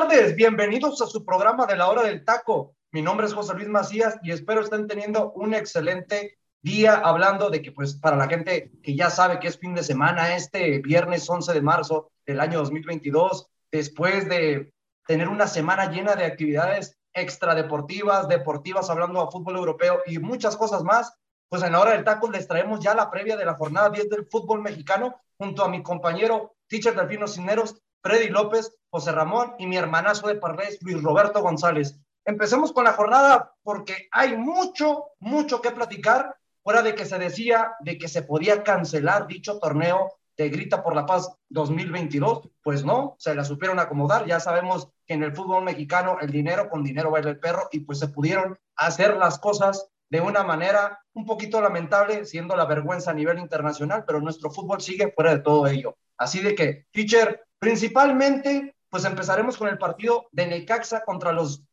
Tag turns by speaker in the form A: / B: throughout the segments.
A: Tardes. Bienvenidos a su programa de la hora del taco. Mi nombre es José Luis Macías y espero estén teniendo un excelente día hablando de que, pues, para la gente que ya sabe que es fin de semana, este viernes 11 de marzo del año 2022, después de tener una semana llena de actividades extradeportivas, deportivas, hablando a fútbol europeo y muchas cosas más, pues en la hora del taco les traemos ya la previa de la jornada 10 del fútbol mexicano junto a mi compañero Teacher Delfino Cineros Freddy López, José Ramón y mi hermanazo de Parlés, Luis Roberto González. Empecemos con la jornada porque hay mucho, mucho que platicar, fuera de que se decía de que se podía cancelar dicho torneo de Grita por la Paz 2022. Pues no, se la supieron acomodar. Ya sabemos que en el fútbol mexicano el dinero con dinero baila el perro y pues se pudieron hacer las cosas de una manera un poquito lamentable, siendo la vergüenza a nivel internacional, pero nuestro fútbol sigue fuera de todo ello. Así de que, teacher, Principalmente, pues empezaremos con el partido de Necaxa contra los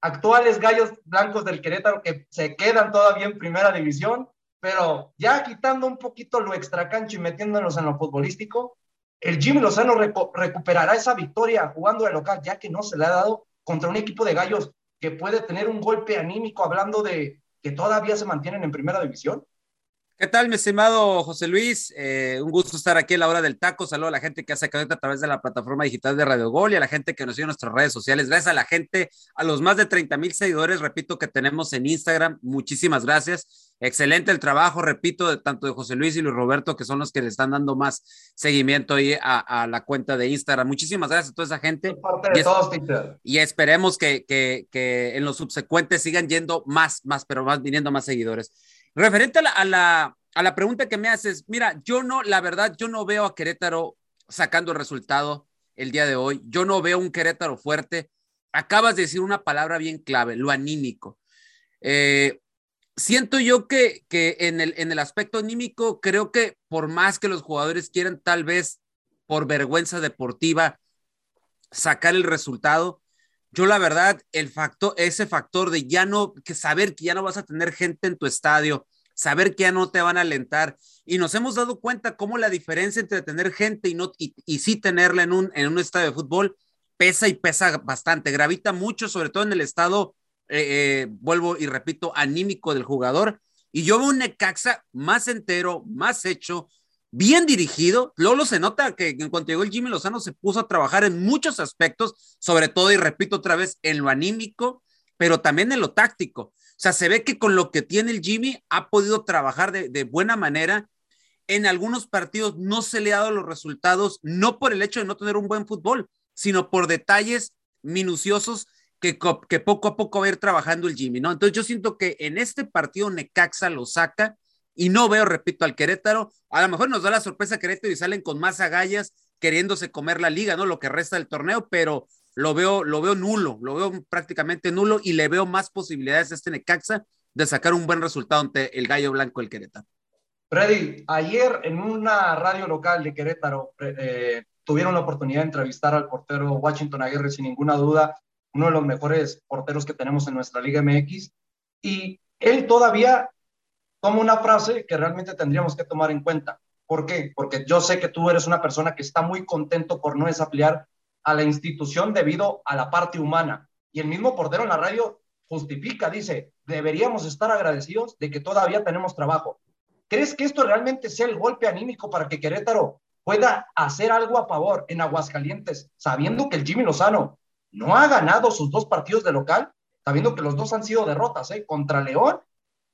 A: actuales gallos blancos del Querétaro que se quedan todavía en primera división, pero ya quitando un poquito lo extracancho y metiéndonos en lo futbolístico, el Jimmy Lozano recuperará esa victoria jugando de local, ya que no se le ha dado contra un equipo de gallos que puede tener un golpe anímico hablando de que todavía se mantienen en primera división.
B: ¿Qué tal, mi estimado José Luis? Eh, un gusto estar aquí a la hora del taco. Saludo a la gente que hace cadeta a través de la plataforma digital de Radio Gol y a la gente que nos sigue en nuestras redes sociales. Gracias a la gente, a los más de 30 mil seguidores, repito, que tenemos en Instagram. Muchísimas gracias. Excelente el trabajo, repito, de, tanto de José Luis y Luis Roberto, que son los que le están dando más seguimiento ahí a, la cuenta de Instagram. Muchísimas gracias a toda esa gente.
A: y, todos,
B: y, esperemos que, que, que en los subsecuentes sigan yendo más, más, pero más viniendo más seguidores. Referente a la, a la, pregunta que me haces, mira, yo no, la verdad, yo no veo a Querétaro sacando el resultado el día de hoy. Yo no veo un Querétaro fuerte. Acabas de decir una palabra bien clave, lo anímico. Eh, siento yo que, que en, el, en el aspecto anímico, creo que por más que los jugadores quieran tal vez por vergüenza deportiva sacar el resultado, yo la verdad, el factor, ese factor de ya no, que saber que ya no vas a tener gente en tu estadio, saber que ya no te van a alentar. Y nos hemos dado cuenta cómo la diferencia entre tener gente y, no, y, sí tenerla en un, en un estadio de fútbol pesa y pesa bastante, gravita mucho, sobre todo en el estado, eh, eh, vuelvo y repito, anímico del jugador. Y yo veo un Necaxa más entero, más hecho, bien dirigido. Lolo se nota que en cuanto llegó el Jimmy Lozano se puso a trabajar en muchos aspectos, sobre todo, y repito otra vez, en lo anímico, pero también en lo táctico. O sea, se ve que con lo que tiene el Jimmy ha podido trabajar de, buena manera. En algunos partidos no se le ha dado los resultados, no por el hecho de no tener un buen fútbol, sino por detalles minuciosos que, que poco a poco va a ir trabajando el Jimmy, ¿no? Entonces yo siento que en este partido Necaxa lo saca y no veo, repito, al Querétaro. A lo mejor nos da la sorpresa Querétaro y salen con más agallas queriéndose comer la liga, ¿no? Lo que resta del torneo, pero lo veo, lo veo nulo, lo veo prácticamente nulo y le veo más posibilidades a este Necaxa de sacar un buen resultado ante el Gallo Blanco del Querétaro.
A: Freddy, ayer en una radio local de Querétaro eh, tuvieron la oportunidad de entrevistar al portero Washington Aguirre, sin ninguna duda, uno de los mejores porteros que tenemos en nuestra Liga MX, y él todavía toma una frase que realmente tendríamos que tomar en cuenta. ¿Por qué? Porque yo sé que tú eres una persona que está muy contento por no desapliar a la institución debido a la parte humana. Y el mismo portero en la radio justifica, dice, deberíamos estar agradecidos de que todavía tenemos trabajo. ¿Crees que esto realmente sea el golpe anímico para que Querétaro pueda hacer algo a favor en Aguascalientes, sabiendo que el Jimmy Lozano no ha ganado sus dos partidos de local, sabiendo que los dos han sido derrotas, ¿eh? contra León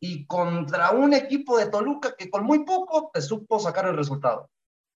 A: y contra un equipo de Toluca que con muy poco te supo sacar el resultado.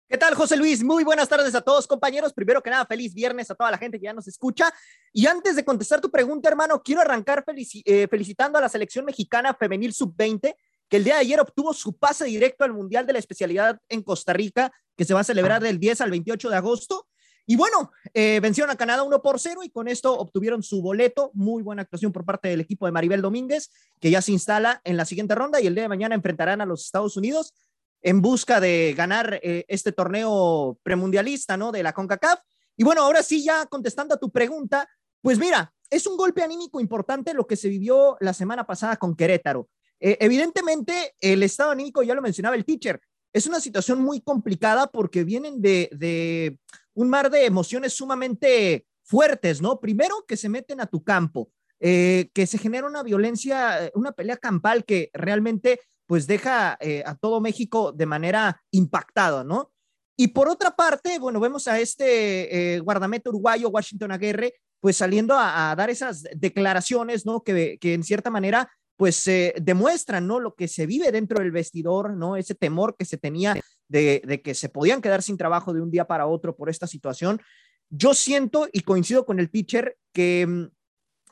C: ¿Qué tal, José Luis? Muy buenas tardes a todos, compañeros. Primero que nada, feliz viernes a toda la gente que ya nos escucha. Y antes de contestar tu pregunta, hermano, quiero arrancar eh, felicitando a la selección mexicana femenil sub-20 que el día de ayer obtuvo su pase directo al Mundial de la Especialidad en Costa Rica, que se va a celebrar del 10 al 28 de agosto. Y bueno, eh, vencieron a Canadá 1 por 0 y con esto obtuvieron su boleto. Muy buena actuación por parte del equipo de Maribel Domínguez, que ya se instala en la siguiente ronda y el día de mañana enfrentarán a los Estados Unidos en busca de ganar eh, este torneo premundialista, ¿no? De la CONCACAF. Y bueno, ahora sí, ya contestando a tu pregunta, pues mira, es un golpe anímico importante lo que se vivió la semana pasada con Querétaro. Eh, evidentemente, el estado anímico, ya lo mencionaba el teacher, es una situación muy complicada porque vienen de, un mar de emociones sumamente fuertes, ¿no? Primero, que se meten a tu campo, eh, que se genera una violencia, una pelea campal que realmente pues deja eh, a todo México de manera impactada, ¿no? Y por otra parte, bueno, vemos a este guardameta uruguayo, Washington Aguirre, pues saliendo a, dar esas declaraciones, ¿no? Que, que en cierta manera pues demuestran, ¿no? Lo que se vive dentro del vestidor, ¿no? Ese temor que se tenía de, que se podían quedar sin trabajo de un día para otro por esta situación. Yo siento y coincido con el pitcher que mm,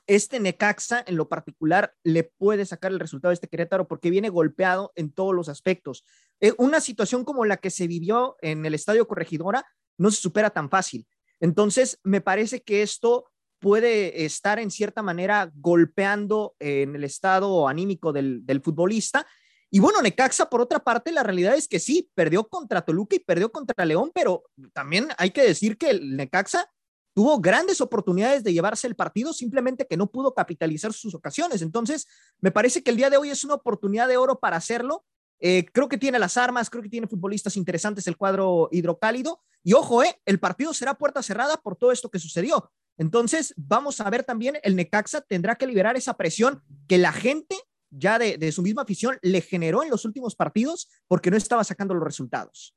C: este Necaxa en lo particular le puede sacar el resultado de este Querétaro porque viene golpeado en todos los aspectos. Eh, una situación como la que se vivió en el Estadio Corregidora no se supera tan fácil. Entonces, me parece que esto puede estar en cierta manera golpeando en el estado anímico del, futbolista. Y bueno, Necaxa, por otra parte, la realidad es que sí, perdió contra Toluca y perdió contra León, pero también hay que decir que el Necaxa tuvo grandes oportunidades de llevarse el partido, simplemente que no pudo capitalizar sus ocasiones. Entonces, me parece que el día de hoy es una oportunidad de oro para hacerlo. Eh, creo que tiene las armas, creo que tiene futbolistas interesantes el cuadro hidrocálido. Y ojo, eh, el partido será puerta cerrada por todo esto que sucedió. Entonces, vamos a ver también, el Necaxa tendrá que liberar esa presión que la gente ya de, su misma afición le generó en los últimos partidos porque no estaba sacando los resultados.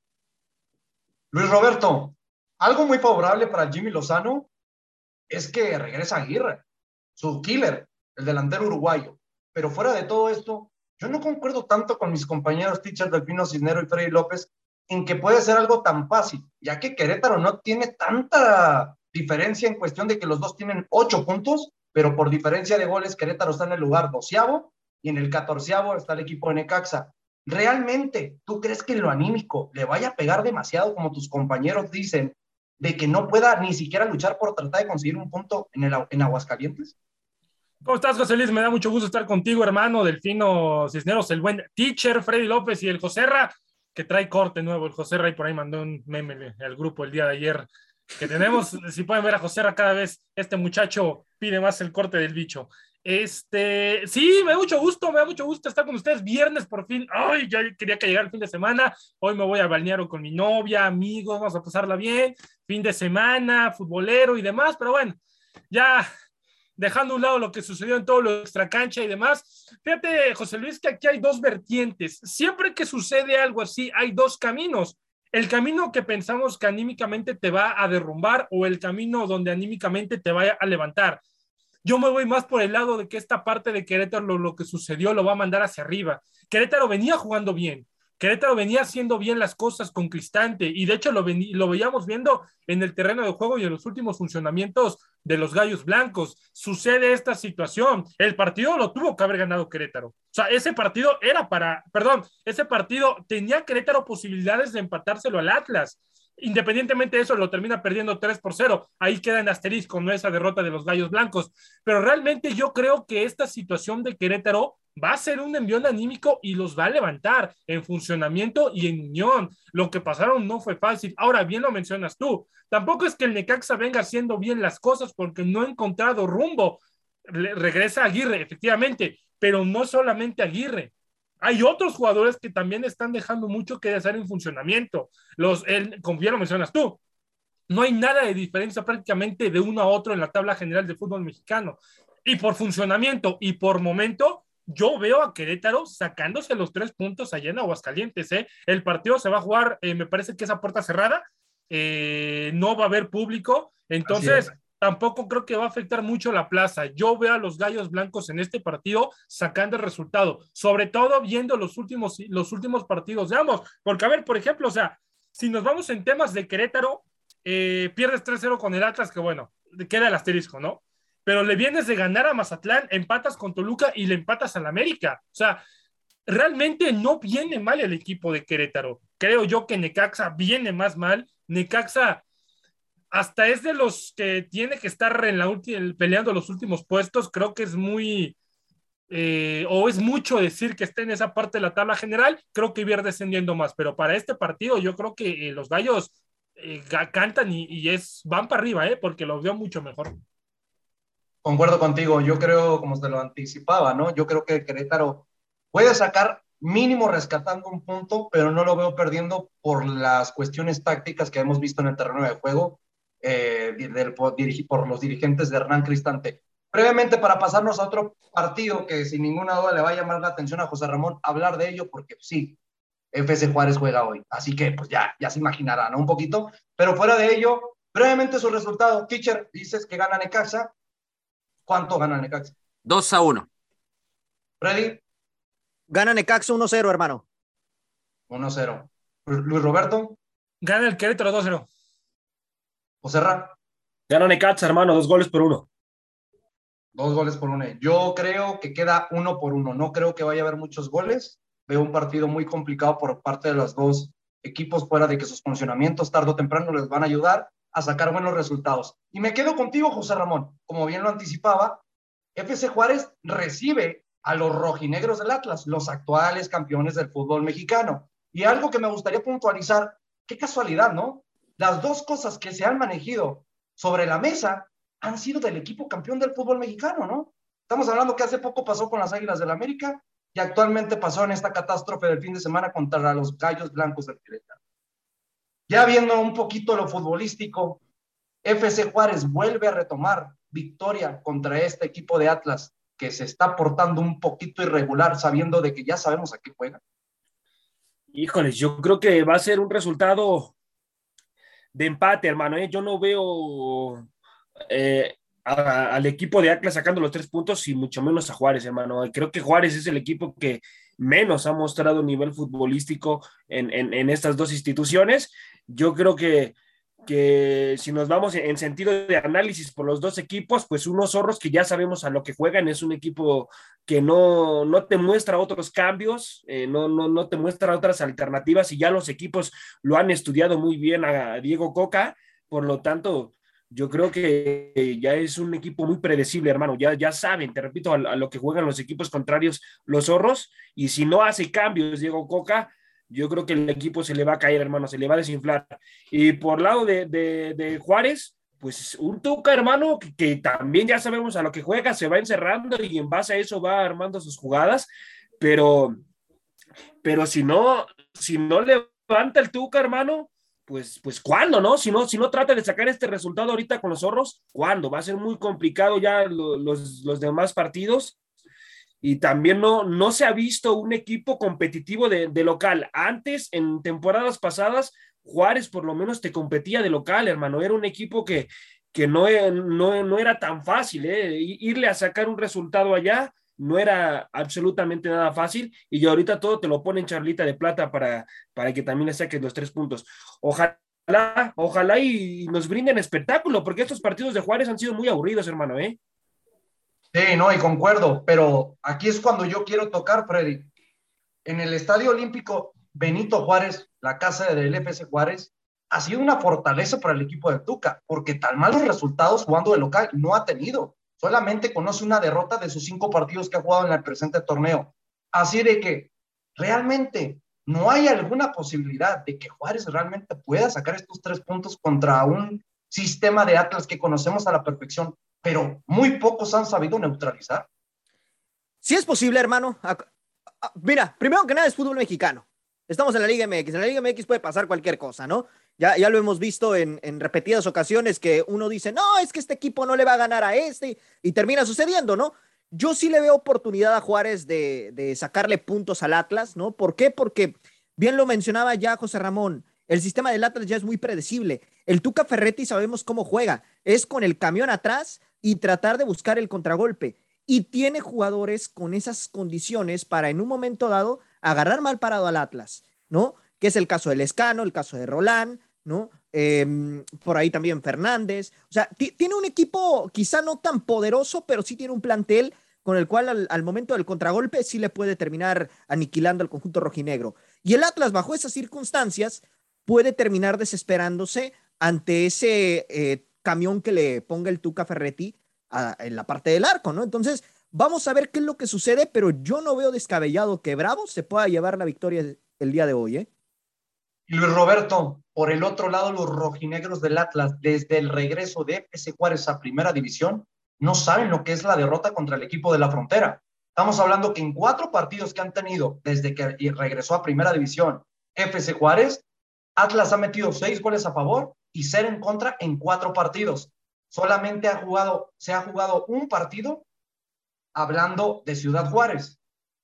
A: Luis Roberto, algo muy favorable para Jimmy Lozano es que regresa Aguirre, su killer, el delantero uruguayo. Pero fuera de todo esto, yo no concuerdo tanto con mis compañeros teachers Delfino Cisnero y Freddy López en que puede ser algo tan fácil, ya que Querétaro no tiene tanta diferencia en cuestión de que los dos tienen ocho puntos, pero por diferencia de goles, Querétaro está en el lugar doceavo y en el catorceavo está el equipo de Necaxa. ¿Realmente tú crees que lo anímico le vaya a pegar demasiado, como tus compañeros dicen, de que no pueda ni siquiera luchar por tratar de conseguir un punto en, el, en Aguascalientes?
D: ¿Cómo estás, José Luis? Me da mucho gusto estar contigo, hermano, Delfino Cisneros, el buen teacher, Freddy López y el Joserra, que trae corte nuevo. El Joserra y por ahí mandó un meme al grupo el día de ayer que tenemos, si pueden ver a José cada vez, este muchacho pide más el corte del bicho. Este, sí, me da mucho gusto, me da mucho gusto estar con ustedes viernes por fin. Ay, ya quería que llegara el fin de semana. Hoy me voy a balnear con mi novia, amigos, vamos a pasarla bien. Fin de semana, futbolero y demás, pero bueno, ya dejando a un lado lo que sucedió en todo lo extra cancha y demás. Fíjate, José Luis, que aquí hay dos vertientes. Siempre que sucede algo así, hay dos caminos el camino que pensamos que anímicamente te va a derrumbar o el camino donde anímicamente te vaya a levantar. Yo me voy más por el lado de que esta parte de Querétaro, lo, lo que sucedió, lo va a mandar hacia arriba. Querétaro venía jugando bien, Querétaro venía haciendo bien las cosas con Cristante y de hecho lo, lo veíamos viendo en el terreno de juego y en los últimos funcionamientos de los Gallos Blancos. Sucede esta situación. El partido lo tuvo que haber ganado Querétaro. O sea, ese partido era para, perdón, ese partido tenía Querétaro posibilidades de empatárselo al Atlas. Independientemente de eso, lo termina perdiendo 3 por 0. Ahí queda en asterisco, no esa derrota de los Gallos Blancos. Pero realmente yo creo que esta situación de Querétaro va a ser un envión anímico y los va a levantar en funcionamiento y en unión. Lo que pasaron no fue fácil. Ahora bien lo mencionas tú. Tampoco es que el Necaxa venga haciendo bien las cosas porque no ha encontrado rumbo. regresa Aguirre, efectivamente, pero no solamente Aguirre. Hay otros jugadores que también están dejando mucho que hacer en funcionamiento. Los, el, como bien lo mencionas tú, no hay nada de diferencia prácticamente de uno a otro en la tabla general de fútbol mexicano. Y por funcionamiento y por momento, yo veo a Querétaro sacándose los tres puntos allá en Aguascalientes. ¿eh? El partido se va a jugar, eh, me parece que es a puerta cerrada, eh, no va a haber público, entonces tampoco creo que va a afectar mucho la plaza. Yo veo a los Gallos Blancos en este partido sacando el resultado, sobre todo viendo los últimos, los últimos partidos de ambos, porque a ver, por ejemplo, o sea, si nos vamos en temas de Querétaro, pierdes 3-0 con el Atlas, que bueno, queda el asterisco, ¿no? pero le vienes de ganar a Mazatlán, empatas con Toluca y le empatas al América. O sea, realmente no viene mal el equipo de Querétaro. Creo yo que Necaxa viene más mal. Necaxa hasta es de los que tiene que estar en la peleando los últimos puestos. Creo que es muy, eh, o es mucho decir que esté en esa parte de la tabla general. Creo que iba descendiendo más, pero para este partido yo creo que eh, los gallos eh, cantan y, es, van para arriba, porque los veo mucho mejor.
A: Concuerdo contigo, yo creo, como se lo anticipaba, ¿no? Yo creo que Querétaro puede sacar mínimo rescatando un punto, pero no lo veo perdiendo por las cuestiones tácticas que hemos visto en el terreno de juego eh, por, los dirigentes de Hernán Cristante. Brevemente, para pasarnos a otro partido que sin ninguna duda le va a llamar la atención a José Ramón, hablar de ello, porque sí, FC Juárez juega hoy, así que pues ya, ya se imaginarán ¿no? un poquito, pero fuera de ello, brevemente su resultado, teacher, dices que gana Necaxa, ¿cuánto gana Necaxa?
B: 2 a 1.
A: Freddy.
C: Gana Necaxa 1-0, hermano.
A: 1-0. Luis Roberto.
D: Gana el Querétaro 2-0.
A: José Ra.
E: Gana Necaxa, hermano, dos goles por uno.
A: Dos goles por uno. Yo creo que queda uno por uno. No creo que vaya a haber muchos goles. Veo un partido muy complicado por parte de los dos equipos, fuera de que sus funcionamientos tarde o temprano les van a ayudar a sacar buenos resultados. Y me quedo contigo, José Ramón. Como bien lo anticipaba, FC Juárez recibe a los rojinegros del Atlas, los actuales campeones del fútbol mexicano. Y algo que me gustaría puntualizar, qué casualidad, ¿no? Las dos cosas que se han manejado sobre la mesa han sido del equipo campeón del fútbol mexicano, ¿no? Estamos hablando que hace poco pasó con las Águilas del la América y actualmente pasó en esta catástrofe del fin de semana contra los Gallos Blancos del Querétaro. Ya viendo un poquito lo futbolístico, FC Juárez vuelve a retomar victoria contra este equipo de Atlas que se está portando un poquito irregular, sabiendo de que ya sabemos a qué juega?
E: Híjoles, yo creo que va a ser un resultado de empate, hermano. ¿eh? Yo no veo eh, al equipo de Atlas sacando los tres puntos y mucho menos a Juárez, hermano. Creo que Juárez es el equipo que menos ha mostrado nivel futbolístico en, en estas dos instituciones. Yo creo que que si nos vamos en sentido de análisis por los dos equipos, pues unos zorros que ya sabemos a lo que juegan, es un equipo que no, no te muestra otros cambios, eh, no, no, no te muestra otras alternativas y ya los equipos lo han estudiado muy bien a Diego Coca, por lo tanto, yo creo que ya es un equipo muy predecible, hermano. Ya, ya saben, te repito, a, a, lo que juegan los equipos contrarios, los zorros. Y si no hace cambios, Diego Coca, yo creo que el equipo se le va a caer, hermano, se le va a desinflar. Y por lado de, Juárez, pues un Tuca, hermano, que, también ya sabemos a lo que juega, se va encerrando y en base a eso va armando sus jugadas, pero, pero si no, si no levanta el Tuca, hermano, pues, pues ¿cuándo, no? Si no, si no trata de sacar este resultado ahorita con los zorros, ¿cuándo? Va a ser muy complicado ya los, los demás partidos y también no, no se ha visto un equipo competitivo de, local. Antes, en temporadas pasadas, Juárez por lo menos te competía de local, hermano. Era un equipo que, que no, no, era tan fácil. ¿eh? Irle a sacar un resultado allá no era absolutamente nada fácil. Y ahorita todo te lo ponen charlita de plata para, para que también le saques los tres puntos. Ojalá. Ojalá y nos brinden espectáculo, porque estos partidos de Juárez han sido muy aburridos, hermano, ¿eh?
A: Sí, no, y concuerdo, pero aquí es cuando yo quiero tocar, Freddy. En el Estadio Olímpico Benito Juárez, la casa del FC Juárez, ha sido una fortaleza para el equipo de Tuca, porque tan malos resultados jugando de local no ha tenido. Solamente conoce una derrota de sus cinco partidos que ha jugado en el presente torneo. Así de que realmente no hay alguna posibilidad de que Juárez realmente pueda sacar estos tres puntos contra un sistema de Atlas que conocemos a la perfección pero muy pocos han sabido neutralizar.
C: Sí es posible, hermano. Mira, primero que nada es fútbol mexicano. Estamos en la Liga MX. En la Liga MX puede pasar cualquier cosa, ¿no? Ya, ya lo hemos visto en, repetidas ocasiones que uno dice, no, es que este equipo no le va a ganar a este y termina sucediendo, ¿no? Yo sí le veo oportunidad a Juárez de, de sacarle puntos al Atlas, ¿no? ¿Por qué? Porque bien lo mencionaba ya José Ramón, el sistema del Atlas ya es muy predecible. El Tuca Ferretti sabemos cómo juega. Es con el camión atrás y tratar de buscar el contragolpe. Y tiene jugadores con esas condiciones para en un momento dado agarrar mal parado al Atlas, ¿no? Que es el caso del Escano, el caso de Roland, ¿no? Em, por ahí también Fernández. O sea, tiene un equipo quizá no tan poderoso, pero sí tiene un plantel con el cual al, momento del contragolpe sí le puede terminar aniquilando al conjunto rojinegro. Y el Atlas, bajo esas circunstancias, puede terminar desesperándose ante ese eh, camión que le ponga el Tuca Ferretti en la parte del arco, ¿no? Entonces, vamos a ver qué es lo que sucede, pero yo no veo descabellado que Bravo se pueda llevar la victoria el día de hoy, ¿eh?
A: Luis Roberto, por el otro lado, los rojinegros del Atlas, desde el regreso de FC Juárez a Primera División, no saben lo que es la derrota contra el equipo de la frontera. Estamos hablando que en cuatro partidos que han tenido desde que regresó a Primera División FC Juárez, Atlas ha metido seis goles a favor y cero en contra en cuatro partidos. Solamente ha jugado, se ha jugado un partido hablando de Ciudad Juárez.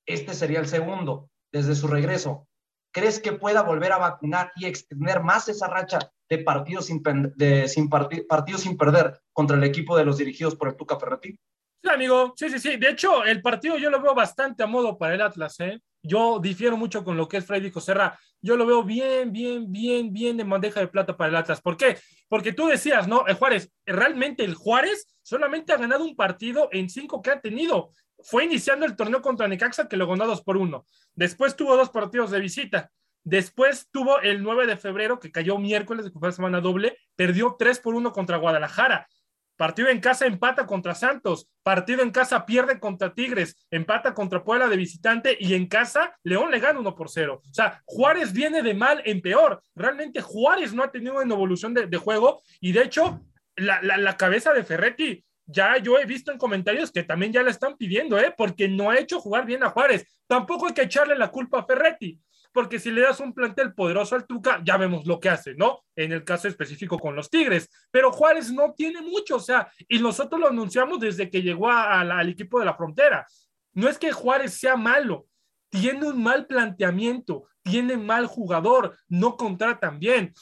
A: Este sería el segundo desde su regreso. ¿Crees que pueda volver a vacunar y extender más esa racha de partidos sin, de, sin partidos sin perder contra el equipo de los dirigidos por el Tuca Ferretti?
D: Sí, amigo, sí, sí, sí. De hecho, el partido yo lo veo bastante a modo para el Atlas, ¿eh? Yo difiero mucho con lo que es Freddy Serra. Yo lo veo bien, bien, bien, bien de bandeja de plata para el Atlas. ¿Por qué? Porque tú decías, ¿no? El Juárez, realmente el Juárez solamente ha ganado un partido en cinco que ha tenido fue iniciando el torneo contra Necaxa que lo ganó 2 por 1. Después tuvo dos partidos de visita. Después tuvo el 9 de febrero, que cayó miércoles, de semana doble, perdió 3 por 1 contra Guadalajara. Partido en casa empata contra Santos, partido en casa pierde contra Tigres, empata contra Puebla de visitante y en casa León le gana 1 por 0. O sea, Juárez viene de mal en peor. Realmente Juárez no ha tenido una evolución de, juego y de hecho la, la cabeza de Ferretti ya yo he visto en comentarios que también ya le están pidiendo, ¿eh? Porque no ha hecho jugar bien a Juárez. Tampoco hay que echarle la culpa a Ferretti, porque si le das un plantel poderoso al Tuca, ya vemos lo que hace, ¿no? En el caso específico con los Tigres. Pero Juárez no tiene mucho, o sea, y nosotros lo anunciamos desde que llegó al equipo de la frontera. No es que Juárez sea malo, tiene un mal planteamiento, tiene mal jugador, no contratan bien.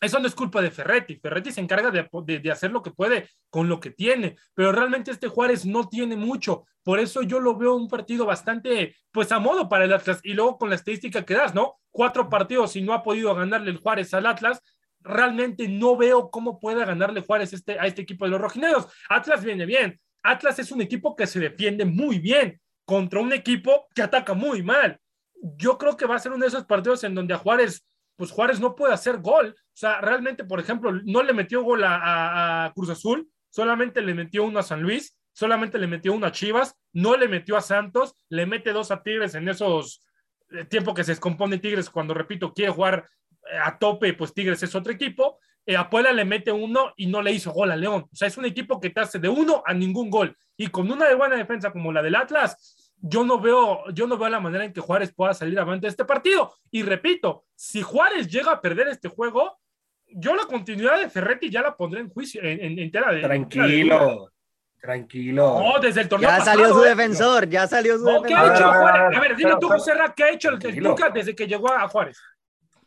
D: Eso no es culpa de Ferretti. Ferretti se encarga de, hacer lo que puede con lo que tiene, pero realmente este Juárez no tiene mucho. Por eso yo lo veo un partido bastante, pues a modo para el Atlas. Y luego con la estadística que das, ¿no? Cuatro partidos y no ha podido ganarle el Juárez al Atlas. Realmente no veo cómo pueda ganarle Juárez este, a este equipo de los rojinegros. Atlas viene bien. Atlas es un equipo que se defiende muy bien contra un equipo que ataca muy mal. Yo creo que va a ser uno de esos partidos en donde a Juárez pues Juárez no puede hacer gol. O sea, realmente, por ejemplo, no le metió gol a, Cruz Azul, solamente le metió uno a San Luis, solamente le metió uno a Chivas, no le metió a Santos, le mete dos a Tigres en esos eh, tiempos que se descompone Tigres cuando, repito, quiere jugar eh, a tope, pues Tigres es otro equipo. Eh, a le mete uno y no le hizo gol a León. O sea, es un equipo que te hace de uno a ningún gol. Y con una de buena defensa como la del Atlas, yo no veo, yo no veo la manera en que Juárez pueda salir avante de este partido. Y repito, si Juárez llega a perder este juego, yo la continuidad de Ferretti ya la pondré en juicio, en, entera de.
E: Tranquilo. tranquilo.
D: No, desde el torneo.
C: Ya salió su ¿eh? defensor, ya salió su defensor.
D: ¿Qué ha hecho Juárez? A ver, dime tú, José ¿qué ha hecho el, Tuca desde que llegó a Juárez?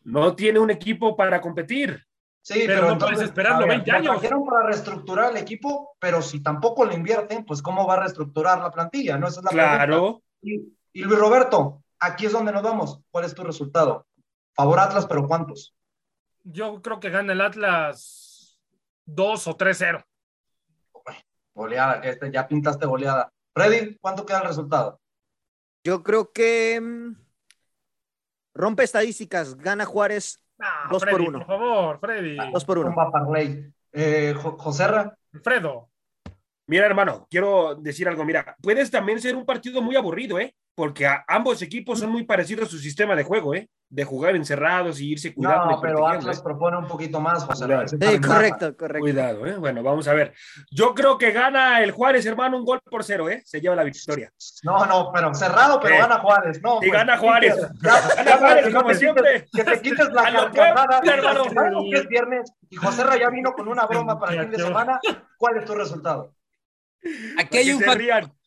E: No tiene un equipo para competir.
A: Sí, pero, no puedes esperarlo 20 años. Trajeron para reestructurar el equipo, pero si tampoco le invierten, pues ¿cómo va a reestructurar la plantilla? ¿No? Esa es la
E: claro.
A: Y, Luis Roberto, aquí es donde nos vamos. ¿Cuál es tu resultado? Favor Atlas, pero ¿cuántos?
D: Yo creo que gana el Atlas 2 o 3-0.
A: Goleada, este, ya pintaste goleada. Freddy, ¿cuánto queda el resultado?
C: Yo creo que mm, rompe estadísticas, gana Juárez dos por uno.
D: Por favor, Freddy.
C: Dos por uno.
A: Eh, Joserra.
D: Alfredo.
E: Mira, hermano, quiero decir algo. Mira, puedes también ser un partido muy aburrido, ¿eh? Porque ambos equipos son muy parecidos a su sistema de juego, ¿eh? De jugar encerrados y irse cuidando.
A: No, pero Atlas ¿eh? propone un poquito más, José.
C: Sí, correcto, correcto.
E: Cuidado, ¿eh? Bueno, vamos a ver. Yo creo que gana el Juárez, hermano, un gol por cero, ¿eh? Se lleva la victoria.
A: No, no, pero cerrado, pero gana Juárez, ¿no?
E: Y gana Juárez. gana Juárez, como siempre.
A: Que te quites la carcajada. hermano. Que es viernes y José ya vino con una broma para el fin de semana. ¿Cuál es tu resultado?
B: Aquí hay un,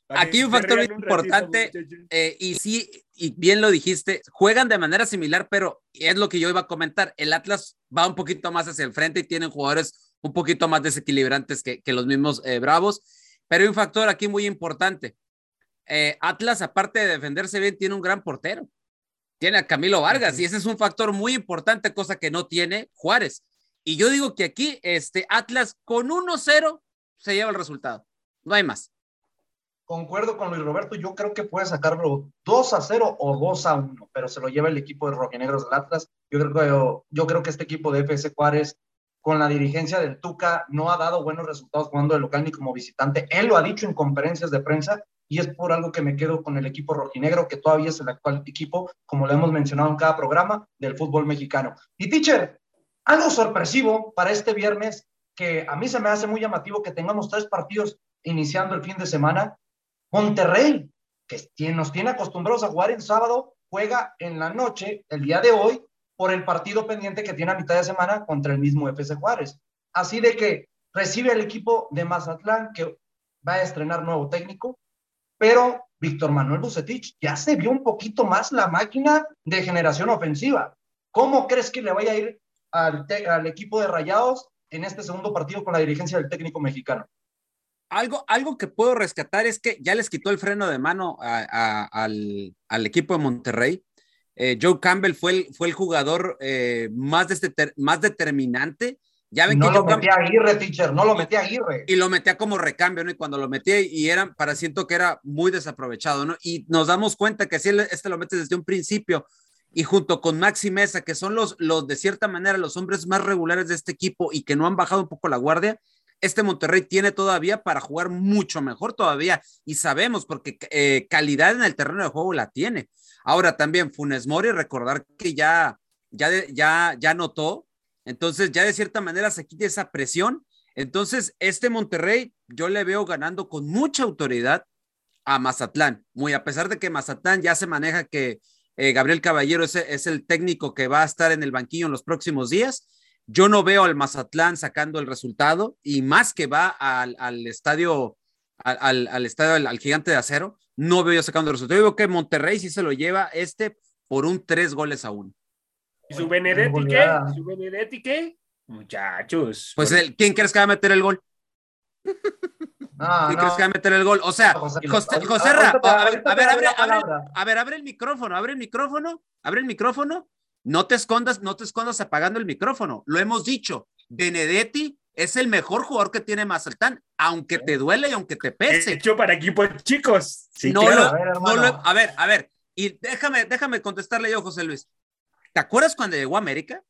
B: aquí un factor importante eh, y sí, y bien lo dijiste, juegan de manera similar, pero es lo que yo iba a comentar. El Atlas va un poquito más hacia el frente y tienen jugadores un poquito más desequilibrantes que, que los mismos eh, Bravos, pero hay un factor aquí muy importante. Eh, Atlas, aparte de defenderse bien, tiene un gran portero. Tiene a Camilo Vargas y ese es un factor muy importante, cosa que no tiene Juárez. Y yo digo que aquí este Atlas con 1-0 se lleva el resultado. No hay más.
A: Concuerdo con Luis Roberto, yo creo que puede sacarlo 2 a 0 o 2 a 1, pero se lo lleva el equipo de Rojinegros del Atlas. Yo creo que, yo creo que este equipo de FC Juárez, con la dirigencia del Tuca, no ha dado buenos resultados jugando de local ni como visitante. Él lo ha dicho en conferencias de prensa y es por algo que me quedo con el equipo rojinegro, que todavía es el actual equipo, como lo hemos mencionado en cada programa, del fútbol mexicano. Y teacher, algo sorpresivo para este viernes, que a mí se me hace muy llamativo que tengamos tres partidos iniciando el fin de semana. Monterrey, que nos tiene acostumbrados a jugar en sábado, juega en la noche, el día de hoy, por el partido pendiente que tiene a mitad de semana contra el mismo FC Juárez. Así de que recibe el equipo de Mazatlán, que va a estrenar nuevo técnico, pero Víctor Manuel Bucetich ya se vio un poquito más la máquina de generación ofensiva. ¿Cómo crees que le vaya a ir al, al equipo de Rayados en este segundo partido con la dirigencia del técnico mexicano?
B: Algo, algo que puedo rescatar es que ya les quitó el freno de mano al, equipo de Monterrey. Eh, Joe Campbell fue el, fue el jugador eh, más, más determinante. Ya ven
A: no
B: que
A: lo metía a Aguirre, teacher, no lo metía a Aguirre.
B: Y lo metía como recambio, ¿no? Y cuando lo metía y era, para siento que era muy desaprovechado, ¿no? Y nos damos cuenta que si este lo mete desde un principio y junto con Maxi Mesa, que son los, los de cierta manera los hombres más regulares de este equipo y que no han bajado un poco la guardia, este Monterrey tiene todavía para jugar mucho mejor todavía y sabemos porque eh, calidad en el terreno de juego la tiene. Ahora también Funes Mori, recordar que ya, ya, ya, ya notó, entonces ya de cierta manera se quita esa presión. Entonces, este Monterrey yo le veo ganando con mucha autoridad a Mazatlán, muy a pesar de que Mazatlán ya se maneja que eh, Gabriel Caballero es, es el técnico que va a estar en el banquillo en los próximos días yo no veo al Mazatlán sacando el resultado y más que va al, estadio, al, al estadio, al, gigante de acero, no veo yo sacando el resultado. Yo veo que Monterrey sí se lo lleva este por un tres goles a uno.
E: ¿Y su Benedetti qué? ¿Su Benedetti qué? Muchachos.
B: Pues, el, ¿quién crees que va a meter el gol? ¿Quién crees que va a meter el gol? O sea, José, José, Ra, a, ver, a ver, abre, abre, a ver, abre el micrófono, abre el micrófono, abre el micrófono no te escondas, no te escondas apagando el micrófono. Lo hemos dicho. Benedetti es el mejor jugador que tiene Mazatlán, aunque te duele y aunque te pese.
E: Hecho para equipos chicos.
B: no, a, ver, a ver, a ver. Y déjame, déjame contestarle yo, José Luis. ¿Te acuerdas cuando llegó a América?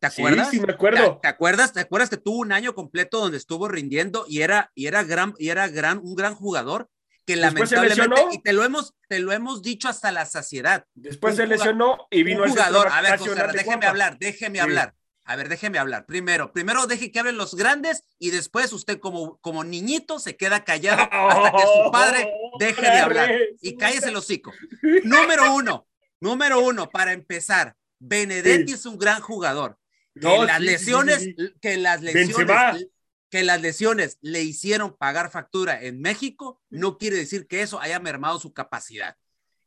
B: ¿Te acuerdas?
E: Sí, sí me acuerdo.
B: ¿Te, acuerdas? ¿Te acuerdas que tuvo un año completo donde estuvo rindiendo y era, y era gran, y era gran, un gran jugador? Que lamentablemente, y te lo hemos, te lo hemos dicho hasta la saciedad.
E: Después se lesionó y vino
B: un jugador. A ver, José, déjeme hablar, déjeme hablar. A ver, déjeme hablar. Primero, primero deje que hablen los grandes y después usted como, como niñito se queda callado hasta que su padre deje de hablar. Y cállese el hocico. Número uno, número uno, para empezar, Benedetti es un gran jugador. Que las lesiones, que las lesiones que las lesiones le hicieron pagar factura en México, no quiere decir que eso haya mermado su capacidad.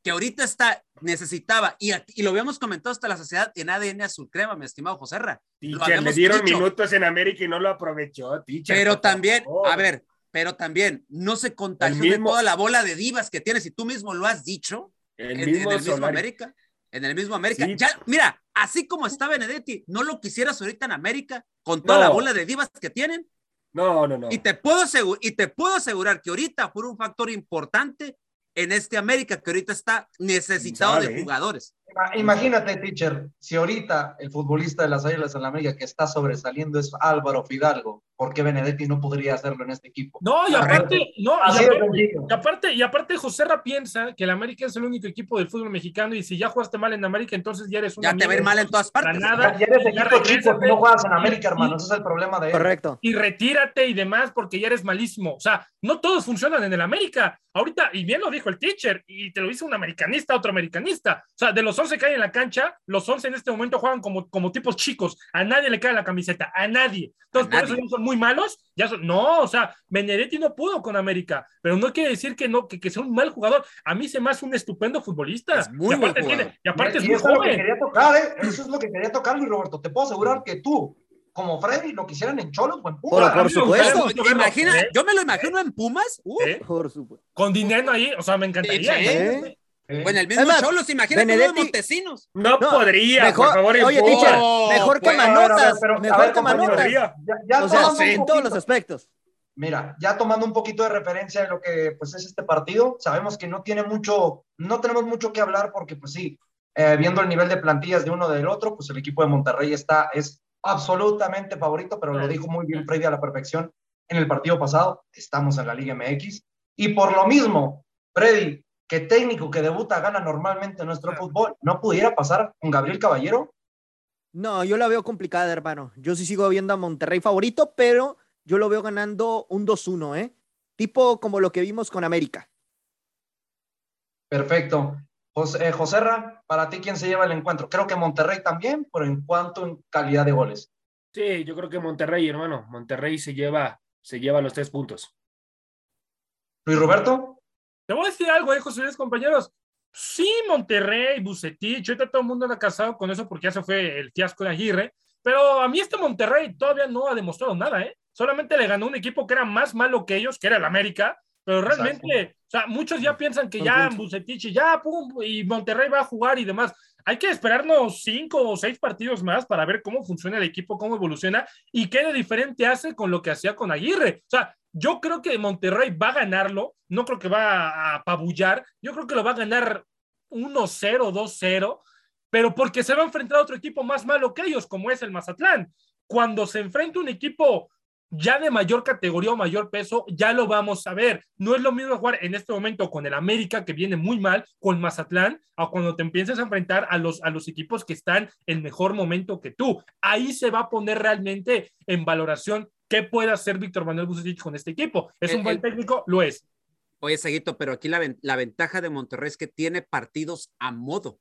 B: Que ahorita está, necesitaba, y, y lo habíamos comentado hasta la sociedad en ADN Azul Crema, mi estimado José Ra.
E: le dieron minutos en América y no lo aprovechó,
B: Pero también, a ver, pero también no se contagió de toda la bola de divas que tienes, y tú mismo lo has dicho,
E: el en, mismo, el mismo
B: América. En el mismo América. Ya, mira, así como está Benedetti, no lo quisieras ahorita en América, con toda la bola de divas que tienen,
E: no, no, no.
B: Y te puedo asegurar, y te puedo asegurar que ahorita fue un factor importante en este América que ahorita está necesitado de jugadores.
A: Imagínate, teacher, si ahorita el futbolista de las Águilas en la América que está sobresaliendo es Álvaro Fidalgo, ¿por qué Benedetti no podría hacerlo en este equipo?
D: No, y aparte, no, y aparte, y aparte, José Ra piensa que el América es el único equipo del fútbol mexicano y si ya jugaste mal en América, entonces ya eres un
B: Ya te va mal en todas partes.
A: Nada, ya eres equipo chico, no juegas en América, hermano, ese es el problema de él.
C: Correcto.
D: Y retírate y demás porque ya eres malísimo. O sea, no todos funcionan en el América. Ahorita, y bien lo dijo el teacher, y te lo dice un americanista, otro americanista. O sea, de los 11 que hay en la cancha, los 11 en este momento juegan como, como tipos chicos. A nadie le cae la camiseta, a nadie. Entonces, por eso son muy malos. Ya no, o sea, Benedetti no pudo con América, pero no quiere decir que no, que, que sea un mal jugador. A mí se me hace un estupendo futbolista.
B: Es muy y
D: aparte,
B: tiene,
D: y aparte es
A: muy
D: joven.
A: Lo que quería tocar, ¿eh? Eso es lo que quería tocar, Luis Roberto. Te puedo asegurar que tú, como Freddy lo quisieran en Cholos o en
C: Pumas. Por, supuesto.
B: Imagina, yo me lo imagino en Pumas.
D: ¿Eh? Por supuesto. Con dinero ahí, o sea, me encantaría.
B: ¿eh? Bueno, el mismo Además, Cholos, imagínate Benedetti, Montesinos.
E: No, no, podría,
C: mejor,
E: por favor,
C: Oye, teacher, mejor que Manotas, mejor que Manotas.
A: Ya, ya
C: o sea, sí, en todos los aspectos.
A: Mira, ya tomando un poquito de referencia de lo que pues es este partido, sabemos que no tiene mucho, no tenemos mucho que hablar porque pues sí, eh, viendo el nivel de plantillas de uno del otro, pues el equipo de Monterrey está, es absolutamente favorito, pero lo dijo muy bien Freddy a la perfección en el partido pasado, estamos en la Liga MX y por lo mismo, Freddy, que técnico que debuta gana normalmente nuestro fútbol, ¿no pudiera pasar con Gabriel Caballero?
C: No, yo la veo complicada, hermano. Yo sí sigo viendo a Monterrey favorito, pero yo lo veo ganando un 2-1, ¿eh? Tipo como lo que vimos con América.
A: Perfecto. José, eh, Joserra, para ti, ¿quién se lleva el encuentro? Creo que Monterrey también, pero en cuanto en calidad de goles.
E: Sí, yo creo que Monterrey, hermano. Monterrey se lleva, se lleva los tres puntos.
A: Luis Roberto.
D: Te voy a decir algo, eh, José, compañeros. Sí, Monterrey, Bucetich, ahorita todo el mundo anda casado con eso porque ya se fue el fiasco de Aguirre, pero a mí este Monterrey todavía no ha demostrado nada, ¿eh? Solamente le ganó un equipo que era más malo que ellos, que era el América, pero realmente, o sea, muchos ya piensan que ya Bucetich, ya, pum, y Monterrey va a jugar y demás. Hay que esperarnos cinco o seis partidos más para ver cómo funciona el equipo, cómo evoluciona y qué de diferente hace con lo que hacía con Aguirre. O sea, yo creo que Monterrey va a ganarlo, no creo que va a apabullar, yo creo que lo va a ganar 1-0, 2-0, pero porque se va a enfrentar a otro equipo más malo que ellos, como es el Mazatlán. Cuando se enfrenta un equipo ya de mayor categoría o mayor peso, ya lo vamos a ver. No es lo mismo jugar en este momento con el América, que viene muy mal, con Mazatlán, a cuando te empiezas a enfrentar a los, a los equipos que están en mejor momento que tú. Ahí se va a poner realmente en valoración qué puede hacer Víctor Manuel Bucetich con este equipo. ¿Es un buen técnico? Lo es.
B: Oye, Saguito, pero aquí la, la, ventaja de Monterrey es que tiene partidos a modo.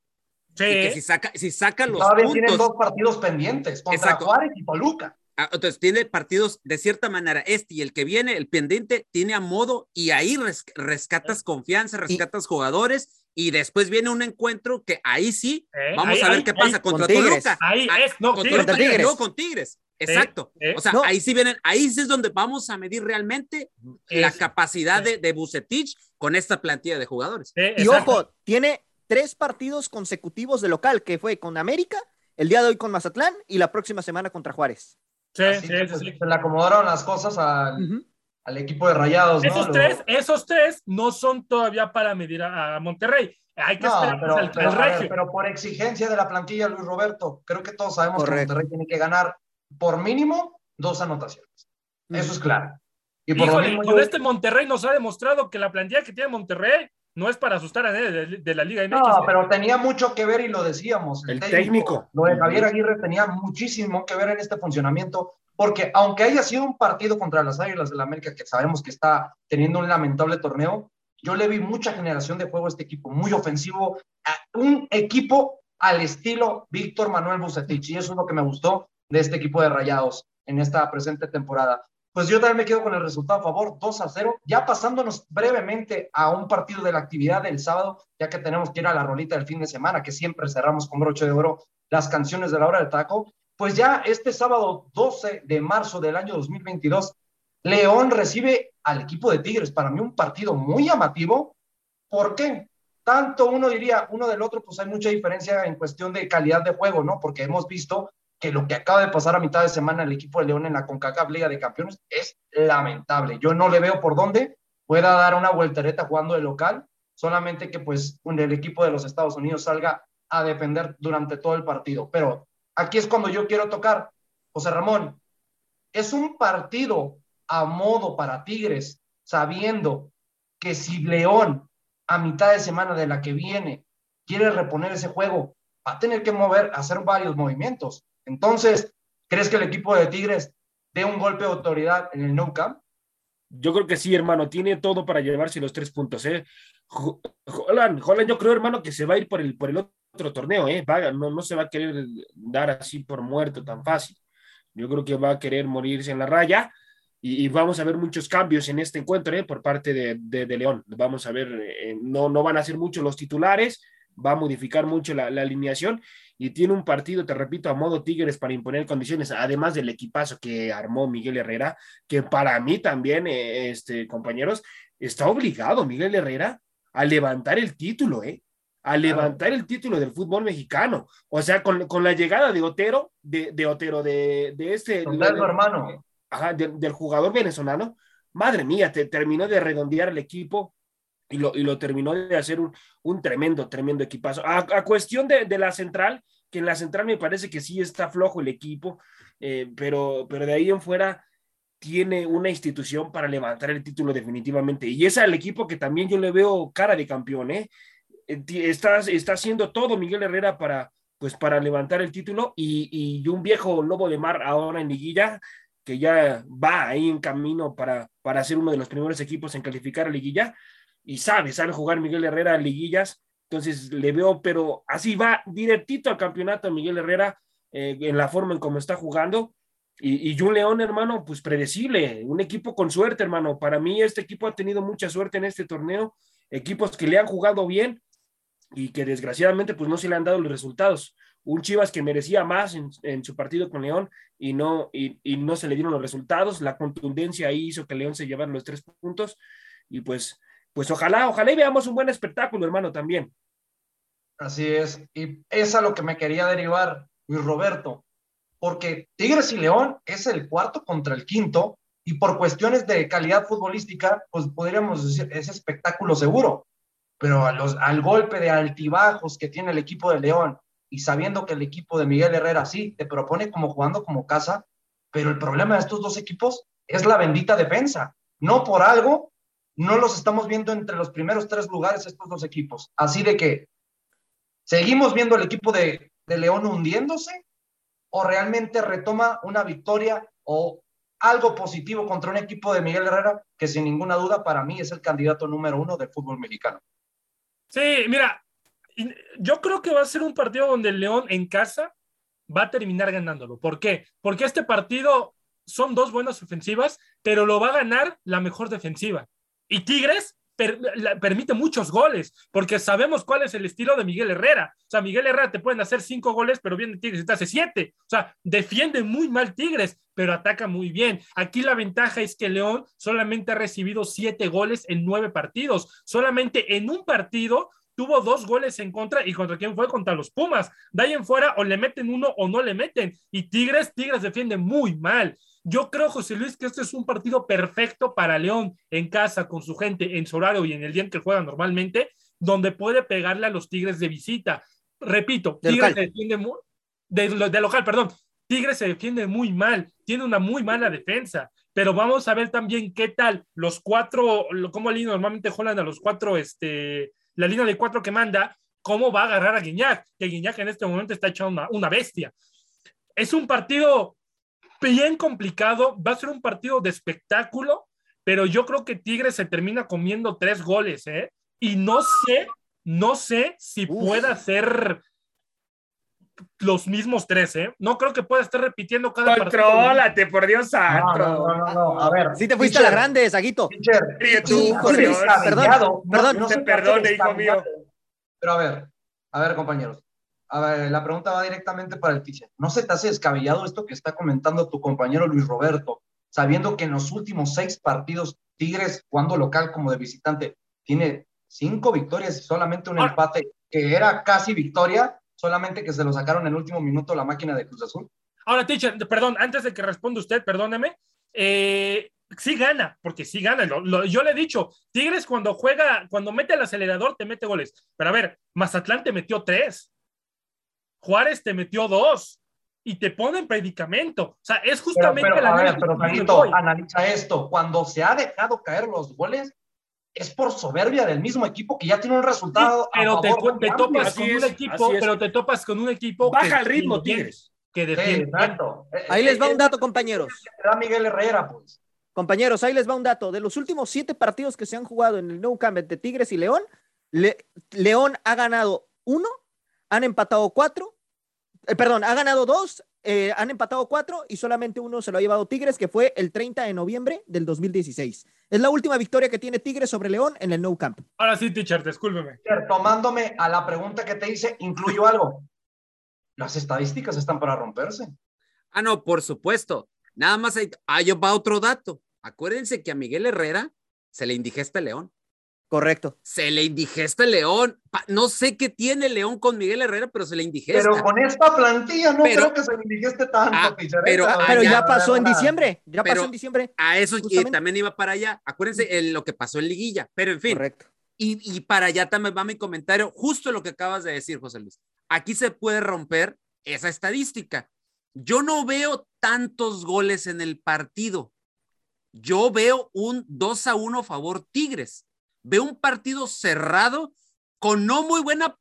B: Sí. Y que si saca, si saca los
A: Todavía puntos. tienen dos partidos pendientes contra Exacto. Juárez y Toluca.
B: Ah, entonces tiene partidos de cierta manera, este y el que viene, el pendiente, tiene a modo y ahí res, rescatas confianza, rescatas y, jugadores y después viene un encuentro que ahí sí, eh, vamos
D: ahí,
B: a ver
D: ahí,
B: qué pasa contra Toluca.
D: Ahí es, no,
B: con
D: Tigres.
B: Toluca luego con Tigres. Exacto. Eh, eh. O sea, no. ahí sí vienen, ahí sí es donde vamos a medir realmente es, la capacidad de, de Bucetich con esta plantilla de jugadores.
C: y ojo, tiene tres partidos consecutivos de local, que fue con América, el día de hoy con Mazatlán y la próxima semana contra Juárez.
D: Sí,
A: Así
D: sí,
A: que, pues,
D: sí.
A: Se le acomodaron las cosas al, uh -huh. al equipo de Rayados.
D: Esos,
A: ¿no?
D: tres, esos tres no son todavía para medir a, a Monterrey. Hay que
A: no,
D: esperar
A: pero,
D: al,
A: pero,
D: al
A: ver,
D: regio.
A: pero, por exigencia de la plantilla, Luis Roberto, creo que todos sabemos
C: Correcto.
A: que Monterrey tiene que ganar por mínimo dos anotaciones. Uh -huh. Eso es claro. Y por
D: Híjole,
A: lo mismo
D: con
A: yo...
D: este Monterrey nos ha demostrado que la plantilla que tiene Monterrey no es para asustar a nadie de, de la Liga MX.
A: No, pero tenía mucho que ver y lo decíamos.
E: El, el técnico, técnico.
A: Lo de Javier Aguirre tenía muchísimo que ver en este funcionamiento, porque aunque haya sido un partido contra las Águilas de la América, que sabemos que está teniendo un lamentable torneo, yo le vi mucha generación de juego a este equipo, muy ofensivo, un equipo al estilo Víctor Manuel Bucetich, y eso es lo que me gustó de este equipo de Rayados en esta presente temporada. Pues yo también me quedo con el resultado a favor, 2 a 0, ya pasándonos brevemente a un partido de la actividad del sábado, ya que tenemos que ir a la rolita del fin de semana, que siempre cerramos con broche de oro las canciones de la hora del taco. Pues ya este sábado 12 de marzo del año 2022, León recibe al equipo de Tigres. Para mí un partido muy llamativo. ¿Por qué? Tanto uno diría, uno del otro, pues hay mucha diferencia en cuestión de calidad de juego, ¿no? Porque hemos visto que lo que acaba de pasar a mitad de semana el equipo de León en la CONCACAF Liga de Campeones es lamentable. Yo no le veo por dónde pueda dar una vueltereta jugando de local, solamente que pues el equipo de los Estados Unidos salga a defender durante todo el partido. Pero aquí es cuando yo quiero tocar, José Ramón, es un partido a modo para Tigres, sabiendo que si León a mitad de semana de la que viene quiere reponer ese juego, va a tener que mover, hacer varios movimientos. Entonces, ¿crees que el equipo de Tigres dé un golpe de autoridad en el Nou Camp?
E: Yo creo que sí, hermano, tiene todo para llevarse los tres puntos, ¿eh? Holland, yo creo, hermano, que se va a ir por el, por el otro torneo, ¿eh? Va, no, no se va a querer dar así por muerto tan fácil. Yo creo que va a querer morirse en la raya y, vamos a ver muchos cambios en este encuentro, ¿eh? Por parte de, de, León. Vamos a ver, eh, no, no van a ser muchos los titulares, va a modificar mucho la, alineación y tiene un partido, te repito, a modo Tigres para imponer condiciones, además del equipazo que armó Miguel Herrera, que para mí también, eh, este, compañeros, está obligado Miguel Herrera a levantar el título, ¿eh? A levantar el título del fútbol mexicano. O sea, con, con la llegada de Otero, de, de Otero, de, de este...
A: De, hermano.
E: Ajá, de, del jugador venezolano, madre mía, te terminó de redondear el equipo y lo, y lo terminó de hacer un, un tremendo, tremendo equipazo. A, a cuestión de, de, la central, que en la central me parece que sí está flojo el equipo, eh, pero, pero de ahí en fuera tiene una institución para levantar el título definitivamente. Y es al equipo que también yo le veo cara de campeón, ¿eh? eh está, está haciendo todo Miguel Herrera para, pues, para levantar el título y, y un viejo lobo de mar ahora en liguilla que ya va ahí en camino para, para ser uno de los primeros equipos en calificar a liguilla y sabe, sabe jugar Miguel Herrera en liguillas, entonces le veo, pero así va directito al campeonato Miguel Herrera eh, en la forma en cómo está jugando. Y, y un León, hermano, pues predecible, un equipo con suerte, hermano. Para mí este equipo ha tenido mucha suerte en este torneo, equipos que le han jugado bien y que desgraciadamente pues no se le han dado los resultados. Un Chivas que merecía más en, en su partido con León y no, y, y, no se le dieron los resultados. La contundencia ahí hizo que León se llevara los tres puntos y pues pues ojalá, ojalá y veamos un buen espectáculo, hermano, también.
A: Así es, y es a lo que me quería derivar, Luis Roberto, porque Tigres y León es el cuarto contra el quinto, y por cuestiones de calidad futbolística, pues podríamos decir, es espectáculo seguro, pero al golpe de altibajos que tiene el equipo de León, y sabiendo que el equipo de Miguel Herrera sí te propone como jugando como casa, pero el problema de estos dos equipos es la bendita defensa. No por algo no los estamos viendo entre los primeros tres lugares estos dos equipos. Así de que, ¿seguimos viendo el equipo de, de León hundiéndose? ¿O realmente retoma una victoria o algo positivo contra un equipo de Miguel Herrera que sin ninguna duda para mí es el candidato número uno del fútbol mexicano?
D: Sí, mira, yo creo que va a ser un partido donde el León en casa va a terminar ganándolo. ¿Por qué? Porque este partido son dos buenas ofensivas, pero lo va a ganar la mejor defensiva. Y Tigres permite muchos goles, porque sabemos cuál es el estilo de Miguel Herrera. O sea, Miguel Herrera te pueden hacer cinco goles, pero viene Tigres y te hace siete. O sea, defiende muy mal Tigres, pero ataca muy bien. Aquí la ventaja es que León solamente ha recibido siete goles en nueve partidos. Solamente en un partido tuvo dos goles en contra y contra quién fue contra los Pumas. De ahí en fuera o le meten uno o no le meten. Y Tigres, Tigres defiende muy mal. Yo creo, José Luis, que este es un partido perfecto para León en casa, con su gente, en su horario y en el día en que juega normalmente, donde puede pegarle a los Tigres de visita. Repito, de Tigres local. defiende muy, de, de, local, perdón. Tigres se defiende muy mal, tiene una muy mala defensa, pero vamos a ver también qué tal los cuatro, cómo línea normalmente juegan a los cuatro, este, la línea de cuatro que manda, cómo va a agarrar a Guiñac, que Guiñac en este momento está echando una, una bestia. Es un partido bien complicado, va a ser un partido de espectáculo, pero yo creo que Tigres se termina comiendo tres goles, ¿eh? Y no sé, no sé si Uf. pueda ser los mismos tres, ¿eh? No creo que pueda estar repitiendo cada
E: Contrólate, partido. por Dios santo.
A: No, no, no, no, a ver.
C: Sí te fuiste teacher, a la grande, Saguito. Dios. Perdón, perdón.
E: No, no te perdone, hijo mío.
A: Pero a ver, a ver, compañeros. A ver, la pregunta va directamente para el teacher. ¿No se te hace descabellado esto que está comentando tu compañero Luis Roberto, sabiendo que en los últimos seis partidos Tigres, jugando local como de visitante, tiene cinco victorias y solamente un ah. empate que era casi victoria, solamente que se lo sacaron en el último minuto la máquina de Cruz Azul?
D: Ahora, teacher, perdón, antes de que responda usted, perdóneme, eh, sí gana, porque sí gana. Lo, lo, yo le he dicho, Tigres cuando juega, cuando mete el acelerador, te mete goles. Pero a ver, Mazatlán te metió tres. Juárez te metió dos y te pone en predicamento. O sea, es justamente
A: pero, pero,
D: la.
A: Ver, pero, Paquito, analiza esto. Cuando se ha dejado caer los goles, es por soberbia del mismo equipo que ya tiene un resultado.
D: Sí, pero te, te topas con es, un equipo, pero te topas con un equipo.
E: Baja el ritmo, Tigres.
D: Que defiende.
A: Sí,
C: ahí les va un dato, compañeros.
A: Da Miguel Herrera, pues.
C: Compañeros, ahí les va un dato. De los últimos siete partidos que se han jugado en el Nou Camp de Tigres y León, Le León ha ganado uno, han empatado cuatro, eh, perdón, ha ganado dos, eh, han empatado cuatro y solamente uno se lo ha llevado Tigres, que fue el 30 de noviembre del 2016. Es la última victoria que tiene Tigres sobre León en el No Camp.
D: Ahora sí, teacher, discúlpeme.
A: Tomándome a la pregunta que te hice, incluyo algo. Las estadísticas están para romperse.
B: Ah, no, por supuesto. Nada más hay, ahí va otro dato. Acuérdense que a Miguel Herrera se le indigesta el León.
C: Correcto.
B: Se le indigesta el León. No sé qué tiene León con Miguel Herrera, pero se le indigesta.
A: Pero con esta plantilla no creo que se le indigeste tanto,
B: ah, Pero,
C: pero ya pasó en diciembre. Ya pasó en diciembre.
B: A eso y también iba para allá. Acuérdense en lo que pasó en Liguilla. Pero en fin.
C: Correcto.
B: Y, y para allá también va mi comentario, justo lo que acabas de decir, José Luis. Aquí se puede romper esa estadística. Yo no veo tantos goles en el partido. Yo veo un 2 a 1 favor Tigres Veo un partido cerrado con no muy buena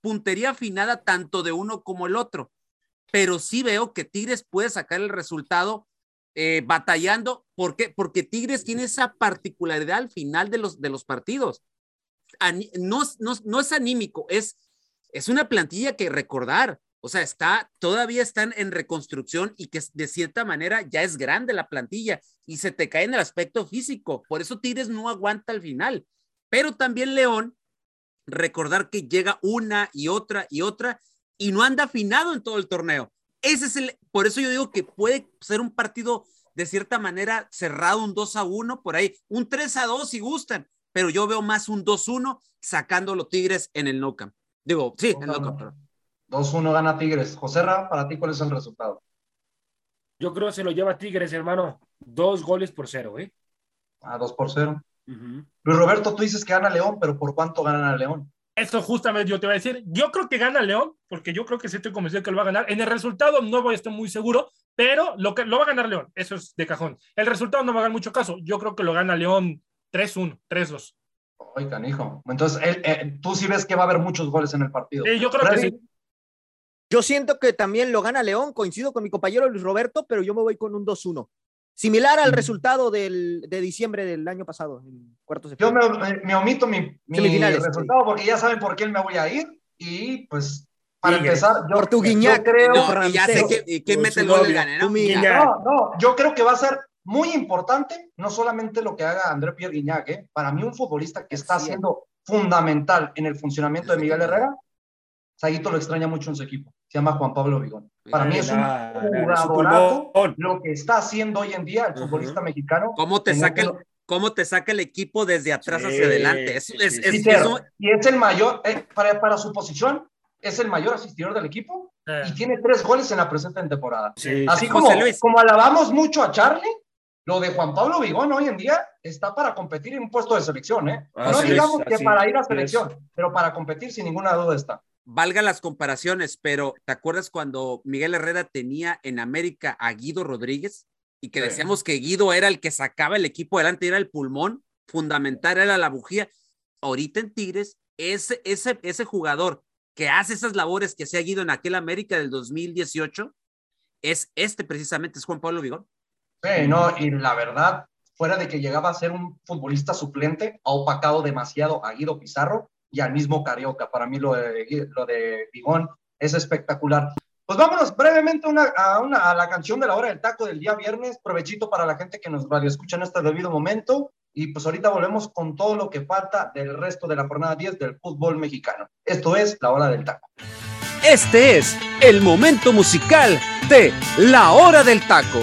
B: puntería afinada tanto de uno como el otro, pero sí veo que Tigres puede sacar el resultado eh, batallando. ¿Por qué? Porque Tigres tiene esa particularidad al final de los, de los partidos. no, no, no, es anímico, es, es una plantilla que recordar. O sea, está, todavía están en reconstrucción y que de cierta manera ya es grande la plantilla y se te cae en el aspecto físico. Por eso Tigres no aguanta al final. Pero también León, recordar que llega una y otra y otra y no anda afinado en todo el torneo. Ese es el, por eso yo digo que puede ser un partido de cierta manera cerrado, un 2 a 1, por ahí, un 3 a 2 si gustan, pero yo veo más un 2-1 sacando los Tigres en el No Camp. Digo, sí, en el No Camp.
A: 2-1 gana Tigres. José Ra, para ti, ¿cuál es el resultado?
E: Yo creo que se lo lleva Tigres, hermano. Dos goles por cero, ¿eh?
A: Ah, dos por cero. Luis Roberto, tú dices que gana León, pero ¿por cuánto gana León?
D: Eso justamente yo te voy a decir. Yo creo que gana León, porque yo creo que sí estoy convencido que lo va a ganar. En el resultado no voy a estar muy seguro, pero lo, que, lo va a ganar León. Eso es de cajón. El resultado no va a dar mucho caso. Yo creo que lo gana León 3-1, 3-2.
A: Ay, canijo. Entonces, eh, tú sí ves que va a haber muchos goles en el partido.
D: Sí, yo creo que sí.
C: Yo siento que también lo gana León, coincido con mi compañero Luis Roberto, pero yo me voy con un 2-1. Similar al resultado del, de diciembre del año pasado, en cuartos de
A: Yo me, omito mi, resultado porque ya saben por qué me voy a ir y pues para empezar,
C: yo, por tu guiñac,
B: creo ya sé que, que mete el gol ¿no?
A: no, yo creo que va a ser muy importante, no solamente lo que haga André Pierre Guiñac, ¿eh? para mí un futbolista que está siendo fundamental en el funcionamiento de Miguel Herrera, Saguito lo extraña mucho en su equipo se llama Juan Pablo Vigón. Para mí es un jugadorazo lo que está haciendo hoy en día el futbolista mexicano.
B: ¿Cómo te, saca el, ¿Cómo te saca el equipo desde atrás hacia adelante? Es, es,
A: es, y es el mayor, eh, para, para, su posición, es el mayor asistidor del equipo eh. y tiene tres goles en la presente temporada. Así como, como alabamos mucho a Charlie, lo de Juan Pablo Vigón hoy en día está para competir en un puesto de selección, ¿eh? no digamos que para ir a selección, pero para competir sin ninguna duda está
B: valga las comparaciones, pero ¿te acuerdas cuando Miguel Herrera tenía en América a Guido Rodríguez? Y que decíamos que Guido era el que sacaba el equipo adelante, era el pulmón, fundamental era la bujía. Ahorita en Tigres, ese, ese, ese jugador que hace esas labores que se ha Guido en aquel América del 2018, es este precisamente, es Juan Pablo Vigón.
A: Sí, no, y la verdad, fuera de que llegaba a ser un futbolista suplente, ha opacado demasiado a Guido Pizarro y al mismo Carioca. Para mí lo de, lo de Bigón es espectacular. Pues vámonos brevemente a, una, a la canción de la hora del taco del día viernes. Provechito para la gente que nos radio escucha en este debido momento. Y pues ahorita volvemos con todo lo que falta del resto de la jornada 10 del fútbol mexicano. Esto es la hora del taco.
F: Este es el momento musical de la hora del taco.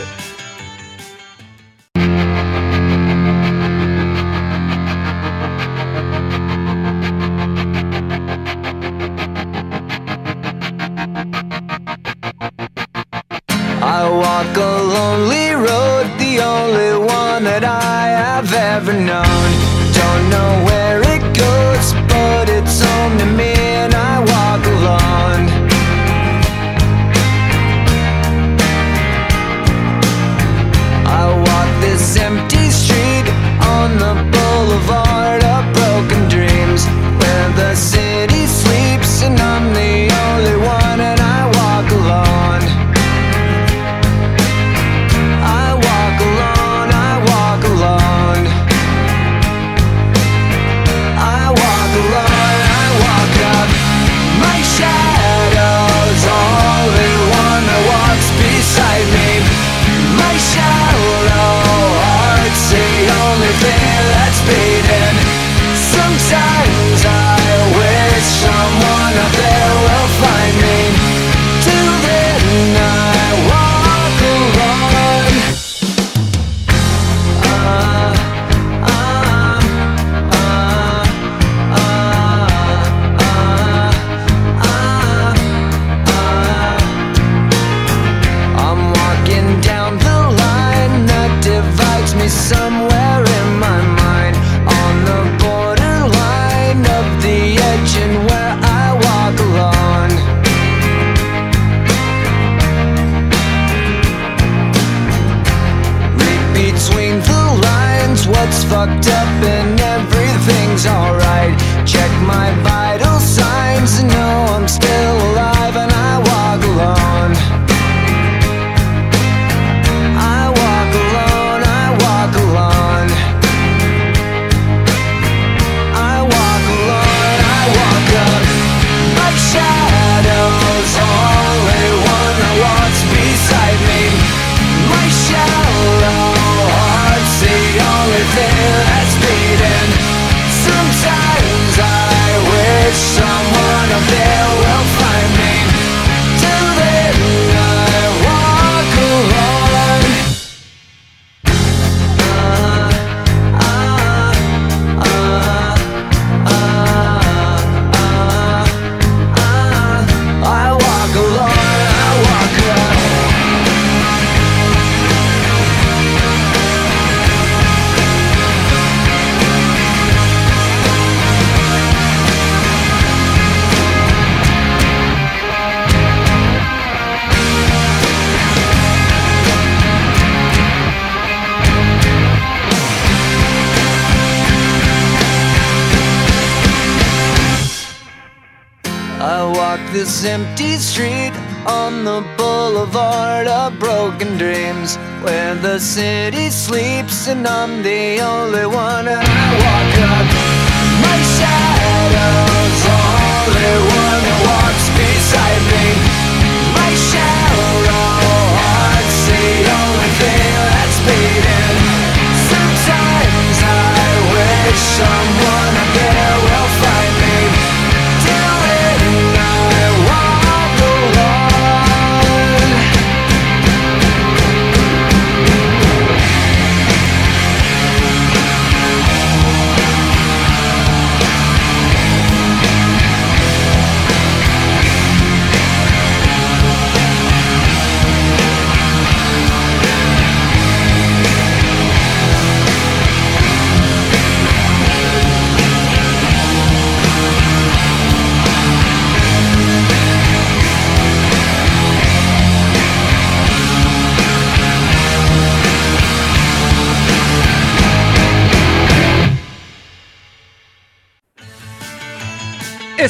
F: And I'm the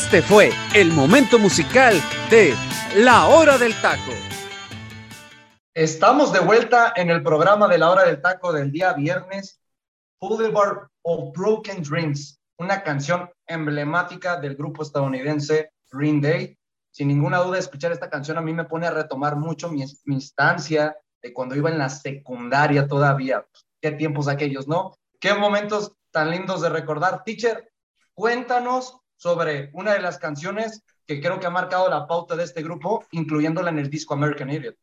B: Este fue el momento musical de La Hora del Taco.
A: Estamos de vuelta en el programa de la hora del taco del día viernes, Boulevard of Broken Dreams, una canción emblemática del grupo estadounidense Green Day. Sin ninguna duda, escuchar esta canción a mí me pone a retomar mucho mi, mi instancia de cuando iba en la secundaria todavía. Qué tiempos aquellos, ¿no? Qué momentos tan lindos de recordar. Teacher, cuéntanos sobre una de las canciones que creo que ha marcado la pauta de este grupo, incluyéndola en el disco American Idiot.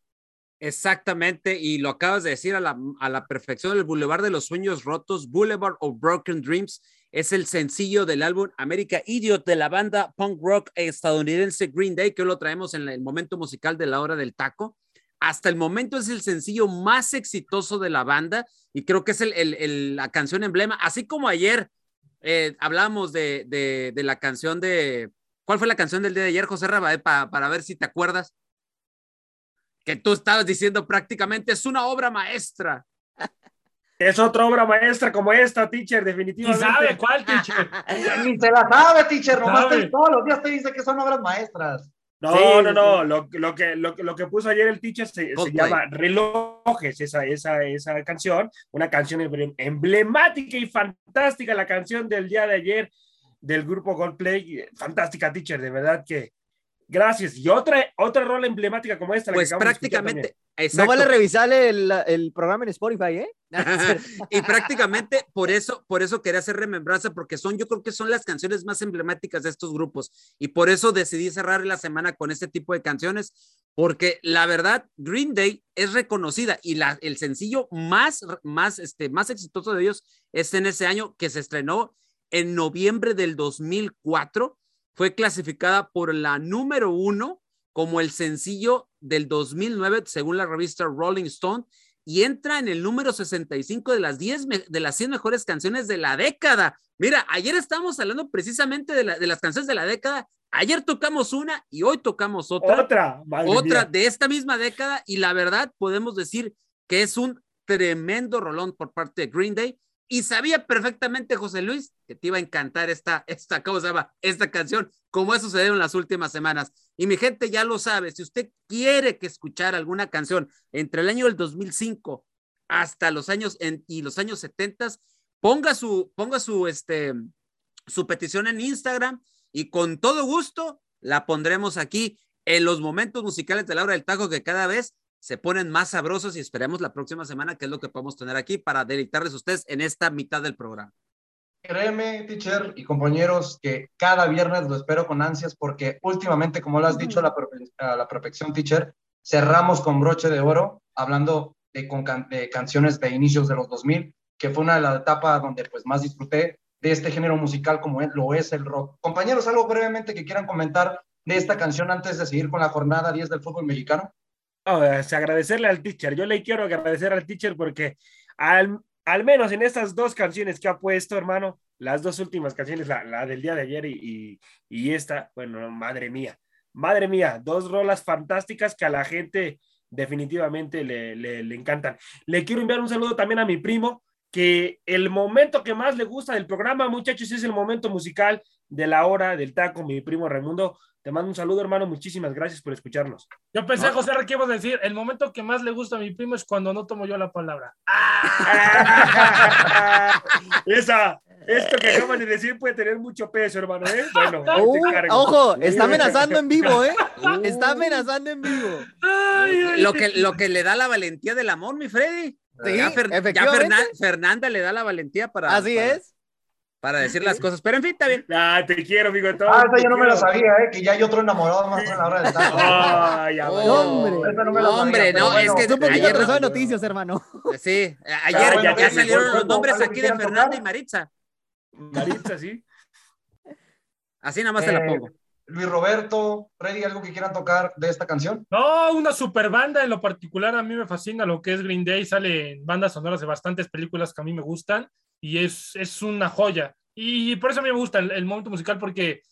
B: Exactamente, y lo acabas de decir a la, a la perfección, el Boulevard de los Sueños Rotos, Boulevard of Broken Dreams, es el sencillo del álbum America Idiot de la banda punk rock estadounidense Green Day, que hoy lo traemos en el momento musical de la hora del taco. Hasta el momento es el sencillo más exitoso de la banda y creo que es el, el, la canción emblema, así como ayer eh, hablamos de, de, de, la canción de... ¿Cuál fue la canción del día de ayer, José Rabaé, para, para ver si te acuerdas? que tú estabas diciendo prácticamente es una obra maestra.
E: Es otra obra maestra como esta, teacher, definitivamente.
D: ¿Y sabe cuál, teacher?
A: Ni se la sabe, teacher, nomás te, todos los días te dice que son obras maestras.
E: No, sí, no, no, sí. lo, lo, que, lo, lo, que puso ayer el teacher se, se llama Relojes, esa, esa, esa canción, una canción emblemática y fantástica, la canción del día de ayer del grupo Goldplay, fantástica, teacher, de verdad que Gracias. Y otra, otra rola emblemática como esta.
B: Pues prácticamente.
C: No vale revisar el, el, programa en Spotify, ¿eh?
B: y prácticamente por eso, por eso quería hacer remembranza, porque son, yo creo que son las canciones más emblemáticas de estos grupos. Y por eso decidí cerrar la semana con este tipo de canciones, porque la verdad, Green Day es reconocida y la, el sencillo más, más, este, más exitoso de ellos es en ese año que se estrenó en noviembre del 2004 fue clasificada por la número uno como el sencillo del 2009 según la revista Rolling Stone y entra en el número 65 de las 10 de las 100 mejores canciones de la década. Mira, ayer estábamos hablando precisamente de, la, de las canciones de la década. Ayer tocamos una y hoy tocamos otra.
E: Otra,
B: otra mía. de esta misma década y la verdad podemos decir que es un tremendo rolón por parte de Green Day y sabía perfectamente, José Luis, que te iba a encantar esta, esta, ¿cómo se? Esta canción, como ha sucedido en las últimas semanas. Y mi gente ya lo sabe, si usted quiere que escuchar alguna canción entre el año del 2005 hasta los años en, y los años 70, ponga su, ponga su, este, su petición en Instagram y con todo gusto la pondremos aquí en los momentos musicales de la hora del taco que cada vez se ponen más sabrosos y esperemos la próxima semana qué es lo que podemos tener aquí para deleitarles a ustedes en esta mitad del programa.
A: Créeme, teacher y compañeros, que cada viernes lo espero con ansias porque últimamente, como lo has dicho a la, a la perfección, teacher, cerramos con broche de oro hablando de, con de canciones de inicios de los 2000, que fue una de las etapas donde pues más disfruté de este género musical como es, lo es el rock. Compañeros, algo brevemente que quieran comentar de esta canción antes de seguir con la jornada 10 del fútbol mexicano.
E: Oh, agradecerle al teacher. Yo le quiero agradecer al teacher porque al, al, menos en estas dos canciones que ha puesto, hermano, las dos últimas canciones, la, la del día de ayer y, y, y, esta, bueno, madre mía, madre mía, dos rolas fantásticas que a la gente definitivamente le, le, le encantan. Le quiero enviar un saludo también a mi primo, que el momento que más le gusta del programa, muchachos, es el momento musical de la hora del taco, mi primo Raimundo. Te mando un saludo, hermano. Muchísimas gracias por escucharnos.
D: Yo pensé, ¿No? José, ¿qué ibas a decir? El momento que más le gusta a mi primo es cuando no tomo yo la palabra. ¡Ah!
E: Esa, esto que acaban de decir puede tener mucho peso, hermano. ¿eh? Bueno,
C: uh, ojo, está amenazando en vivo, ¿eh? Está amenazando en vivo.
B: Ay, ay, lo, que, lo que le da la valentía del amor, mi Freddy.
C: Sí,
B: ya, Fer, ya Fernan Fernanda le da la valentía para.
C: Así
B: para,
C: es.
B: Para decir las cosas. Pero en fin, está bien.
E: Ah, te quiero, amigo. Todo,
A: ah, esa yo no me lo sabía, ¿eh? Que ya hay otro enamorado más en la hora del taco.
E: Ya,
C: oh, hombre.
A: no,
B: hombre, no, bueno, es que.
C: un poquito ayer, de noticias, hermano.
B: Sí, ayer ya, bueno, ya salieron los nombres aquí de Fernanda y Maritza.
E: Maritza, sí.
B: Así nada más eh, te la pongo.
A: Luis Roberto, Freddy, ¿algo que quieran tocar de esta canción?
D: No, una super banda en lo particular, a mí me fascina lo que es Green Day, sale en bandas sonoras de bastantes películas que a mí me gustan y es, es una joya. Y por eso a mí me gusta el, el momento musical porque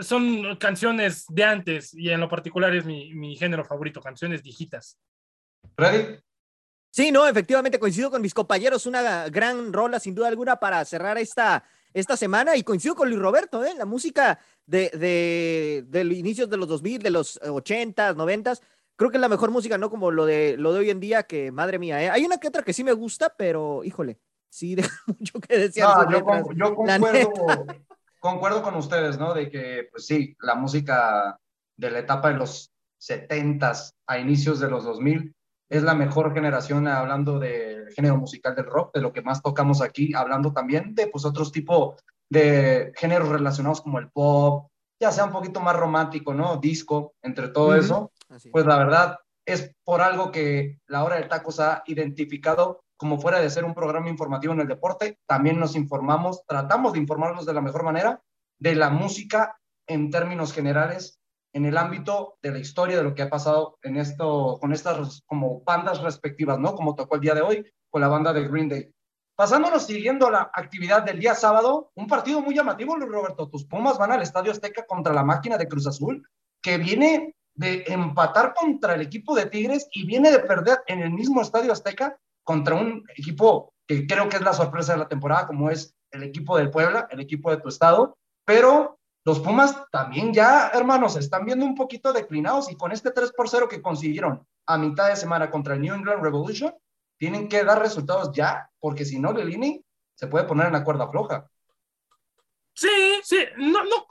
D: son canciones de antes y en lo particular es mi, mi género favorito, canciones viejitas.
A: ¿Freddy?
C: Sí, no, efectivamente coincido con mis compañeros, una gran rola sin duda alguna para cerrar esta, esta semana y coincido con Luis Roberto, ¿eh? la música de, de, de los inicios de los 2000, de los 80s, 90s, creo que es la mejor música, no como lo de, lo de hoy en día, que madre mía, ¿eh? hay una que otra que sí me gusta, pero híjole, sí deja mucho que decir.
A: No, yo, con, yo concuerdo, concuerdo con ustedes, ¿no? De que, pues sí, la música de la etapa de los 70s a inicios de los 2000 es la mejor generación hablando del género musical del rock, de lo que más tocamos aquí, hablando también de pues otros tipos de géneros relacionados como el pop, ya sea un poquito más romántico, ¿no? Disco, entre todo uh -huh. eso. Así. Pues la verdad es por algo que la hora del taco se ha identificado como fuera de ser un programa informativo en el deporte, también nos informamos, tratamos de informarnos de la mejor manera de la música en términos generales en el ámbito de la historia de lo que ha pasado en esto, con estas como bandas respectivas, ¿no? Como tocó el día de hoy con la banda de Green Day. Pasándonos siguiendo la actividad del día sábado, un partido muy llamativo, Luis Roberto. Tus Pumas van al Estadio Azteca contra la máquina de Cruz Azul, que viene de empatar contra el equipo de Tigres y viene de perder en el mismo Estadio Azteca contra un equipo que creo que es la sorpresa de la temporada, como es el equipo del Puebla, el equipo de tu estado, pero los Pumas también ya, hermanos, están viendo un poquito declinados y con este 3 por 0 que consiguieron a mitad de semana contra el New England Revolution, tienen que dar resultados ya, porque si no, Lelini se puede poner en la cuerda floja.
D: Sí, sí, no, no.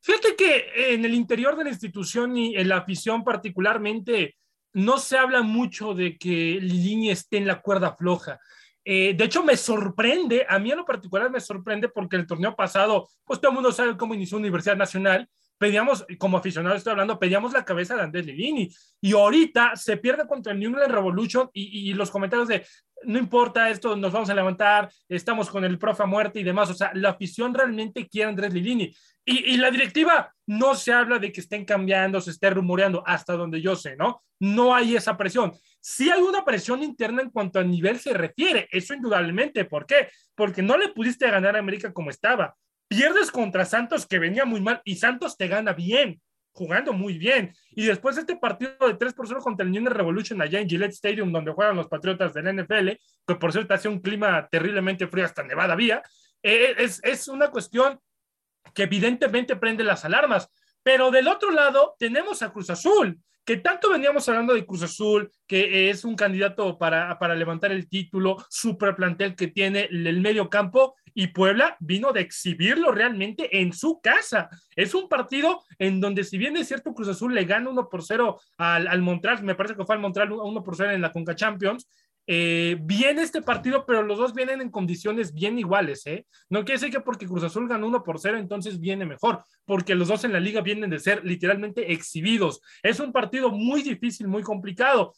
D: Fíjate que en el interior de la institución y en la afición particularmente, no se habla mucho de que Lilini esté en la cuerda floja. Eh, de hecho, me sorprende, a mí en lo particular me sorprende porque el torneo pasado, pues todo el mundo sabe cómo inició Universidad Nacional, pedíamos, como aficionado estoy hablando, pedíamos la cabeza de Andrés Lilini. Y ahorita se pierde contra el New England Revolution y, los comentarios de no importa esto, nos vamos a levantar, estamos con el profe a muerte y demás, o sea, la afición realmente quiere a Andrés Lilini y, y la directiva no se habla de que estén cambiando, se esté rumoreando, hasta donde yo sé, ¿no? No hay esa presión. Sí hay una presión interna en cuanto a nivel se refiere, eso indudablemente. ¿Por qué? Porque no le pudiste ganar a América como estaba. Pierdes contra Santos, que venía muy mal, y Santos te gana bien. jugando muy bien. Y después de este partido de 3 por 0 contra el Union Revolution allá en Gillette Stadium, donde juegan los Patriotas del NFL, que por cierto hace un clima terriblemente frío, hasta Nevada había, eh, es, es una cuestión que evidentemente prende las alarmas. Pero del otro lado tenemos a Cruz Azul, que tanto veníamos hablando de Cruz Azul, que es un candidato para, para levantar el título, super plantel que tiene el medio campo, y Puebla vino de exhibirlo realmente en su casa. Es un partido en donde, si bien es cierto, Cruz Azul le gana 1 por 0 al, al Montreal, me parece que fue al Montreal 1 por 0 en la Conca Champions, eh, viene este partido, pero los dos vienen en condiciones bien iguales, ¿eh? No quiere decir que porque Cruz Azul ganó 1 por 0, entonces viene mejor, porque los dos en la liga vienen de ser literalmente exhibidos. Es un partido muy difícil, muy complicado.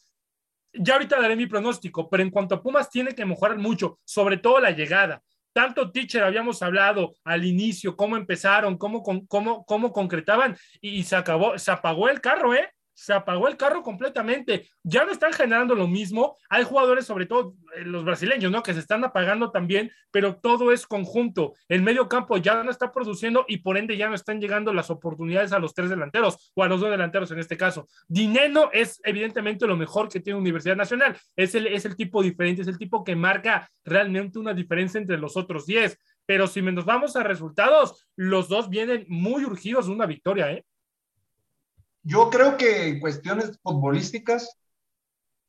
D: Ya ahorita daré mi pronóstico, pero en cuanto a Pumas, tiene que mejorar mucho, sobre todo la llegada. Tanto teacher habíamos hablado al inicio, cómo empezaron, cómo, cómo, cómo concretaban y se acabó, se apagó el carro, ¿eh? Se apagó el carro completamente. Ya no están generando lo mismo. Hay jugadores, sobre todo eh, los brasileños, ¿no? Que se están apagando también, pero todo es conjunto. El medio campo ya no está produciendo y por ende ya no están llegando las oportunidades a los tres delanteros o a los dos delanteros en este caso. Dineno es evidentemente lo mejor que tiene Universidad Nacional. Es el, es el tipo diferente, es el tipo que marca realmente una diferencia entre los otros 10. Pero si nos vamos a resultados, los dos vienen muy urgidos de una victoria, ¿eh?
A: Yo creo que en cuestiones futbolísticas,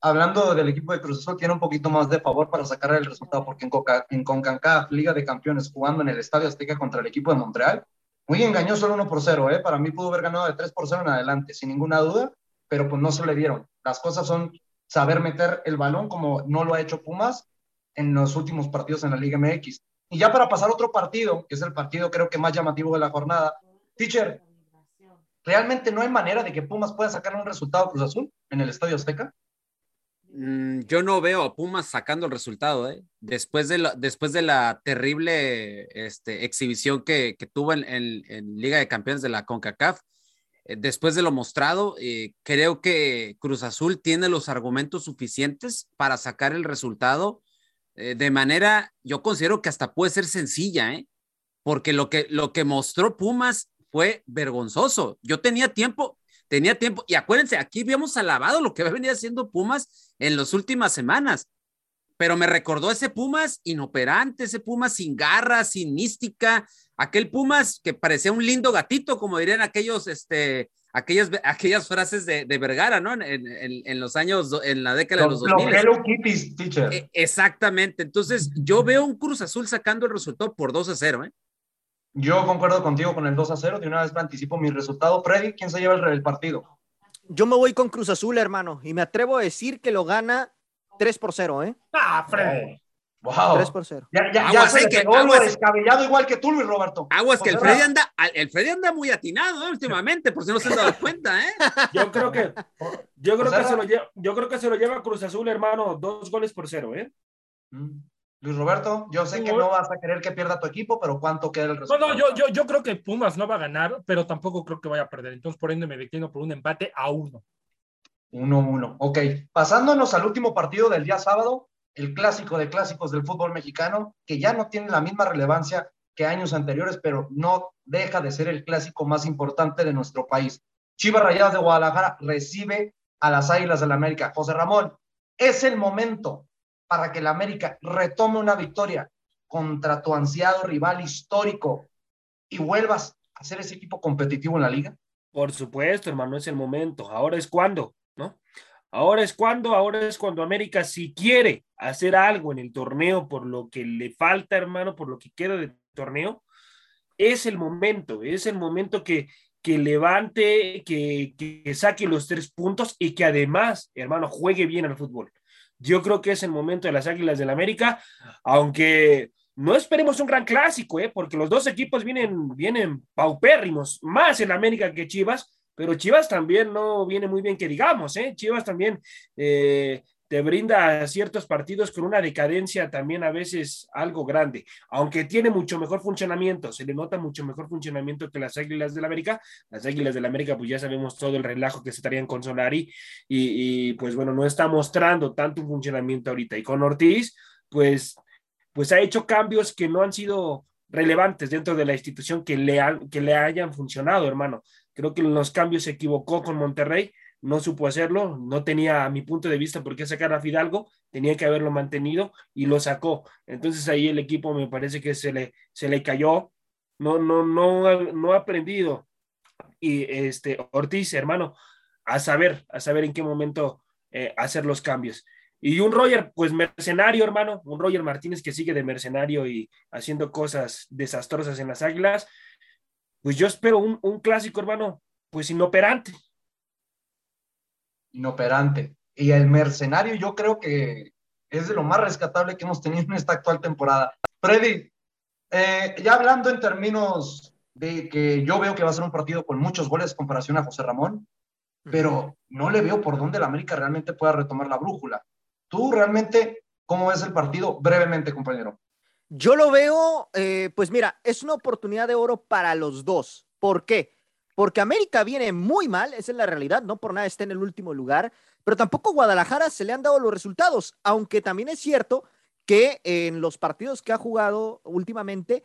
A: hablando del equipo de Cruz Azul, tiene un poquito más de favor para sacar el resultado, porque en, Coca, en CONCACAF, Liga de Campeones, jugando en el Estadio Azteca contra el equipo de Montreal, muy engañoso el 1 por 0, ¿eh? para mí pudo haber ganado de 3 por 0 en adelante, sin ninguna duda, pero pues no se le dieron. Las cosas son saber meter el balón como no lo ha hecho Pumas en los últimos partidos en la Liga MX. Y ya para pasar a otro partido, que es el partido creo que más llamativo de la jornada, teacher, ¿Realmente no hay manera de que Pumas pueda sacar un resultado Cruz Azul en el Estadio Azteca?
B: Mm, yo no veo a Pumas sacando el resultado, ¿eh? Después de la, después de la terrible este, exhibición que, tuvo en, Liga de Campeones de la CONCACAF, eh, después de lo mostrado, eh, creo que Cruz Azul tiene los argumentos suficientes para sacar el resultado de manera, yo considero que hasta puede ser sencilla. Porque lo que, lo que mostró Pumas fue vergonzoso. Yo tenía tiempo, tenía tiempo, y acuérdense, aquí habíamos alabado lo que venía haciendo Pumas en las últimas semanas, pero me recordó ese Pumas inoperante, ese Pumas sin garras, sin mística, aquel Pumas que parecía un lindo gatito, como dirían aquellos, este, aquellas, aquellas frases de, de Vergara, ¿no? En, en, en, los años, en la década de los 2000.
A: Hello Kitties, teacher.
B: E, exactamente. Entonces, yo veo un Cruz Azul sacando el resultado por 2 a 0, ¿eh?
A: Yo concuerdo contigo con el 2 a 0. De una vez me anticipo mi resultado. Freddy, ¿quién se lleva el, el partido?
C: Yo me voy con Cruz Azul, hermano, y me atrevo a decir que lo gana 3 por 0, ¿eh?
D: Ah, Freddy.
A: Wow.
C: 3 por 0.
A: Ya, ya, ya se que, aguas, descabellado igual que tú, Luis Roberto.
B: Aguas que el Freddy anda, el Freddy anda muy atinado ¿eh? últimamente, por si no se han dado cuenta, ¿eh?
E: Yo creo que, yo creo que se lo lleva, yo creo que se lo lleva Cruz Azul, hermano, dos goles por cero, ¿eh?
A: Luis Roberto, yo sé que no vas a querer que pierda tu equipo, pero ¿cuánto queda el resultado?
D: No, no, yo, yo, yo creo que Pumas no va a ganar, pero tampoco creo que vaya a perder. Entonces, por ende, me declino por un empate a uno.
A: Uno, uno. Ok. Pasándonos al último partido del día sábado, el clásico de clásicos del fútbol mexicano, que ya no tiene la misma relevancia que años anteriores, pero no deja de ser el clásico más importante de nuestro país. Chivas Rayadas de Guadalajara recibe a las Águilas del la América. José Ramón, es el momento para que la América retome una victoria contra tu ansiado rival histórico y vuelvas a ser ese equipo competitivo en la liga?
E: Por supuesto, hermano, es el momento. Ahora es cuando, ¿no? Ahora es cuando, ahora es cuando América, si quiere hacer algo en el torneo por lo que le falta, hermano, por lo que queda del torneo, es el momento, es el momento que, que levante, que, que saque los tres puntos y que además, hermano, juegue bien al fútbol. Yo creo que es el momento de las Águilas del América, aunque no esperemos un gran clásico, ¿eh? porque los dos equipos vienen, vienen paupérrimos, más en América que Chivas, pero Chivas también no viene muy bien que digamos, ¿eh? Chivas también eh, te brinda ciertos partidos con una decadencia también a veces algo grande, aunque tiene mucho mejor funcionamiento, se le nota mucho mejor funcionamiento que las Águilas del América. Las Águilas del América, pues ya sabemos todo el relajo que se estarían con Solari y, pues bueno, no está mostrando tanto funcionamiento ahorita. Y con Ortiz, pues, pues ha hecho cambios que no han sido relevantes dentro de la institución que le, han- que le hayan funcionado, hermano. Creo que en los cambios se equivocó con Monterrey, no supo hacerlo, no tenía, a mi punto de vista, por qué sacar a Fidalgo, tenía que haberlo mantenido y lo sacó. Entonces ahí el equipo me parece que se le, se le cayó, no, no, no, no ha aprendido. Y este Ortiz, hermano, a saber, a saber en qué momento eh, hacer los cambios. Y un Roger, pues mercenario, hermano, un Roger Martínez que sigue de mercenario y haciendo cosas desastrosas en las águilas. Pues yo espero un, un clásico, hermano, pues inoperante.
A: Inoperante. Y el mercenario yo creo que es de lo más rescatable que hemos tenido en esta actual temporada. Freddy, eh, ya hablando en términos de que yo veo que va a ser un partido con muchos goles en comparación a José Ramón, pero no le veo por dónde la América realmente pueda retomar la brújula. ¿Tú realmente cómo ves el partido? Brevemente, compañero.
C: Yo lo veo, eh, pues mira, es una oportunidad de oro para los dos. ¿Por qué? Porque América viene muy mal, esa es la realidad, no por nada está en el último lugar, pero tampoco Guadalajara se le han dado los resultados, aunque también es cierto que en los partidos que ha jugado últimamente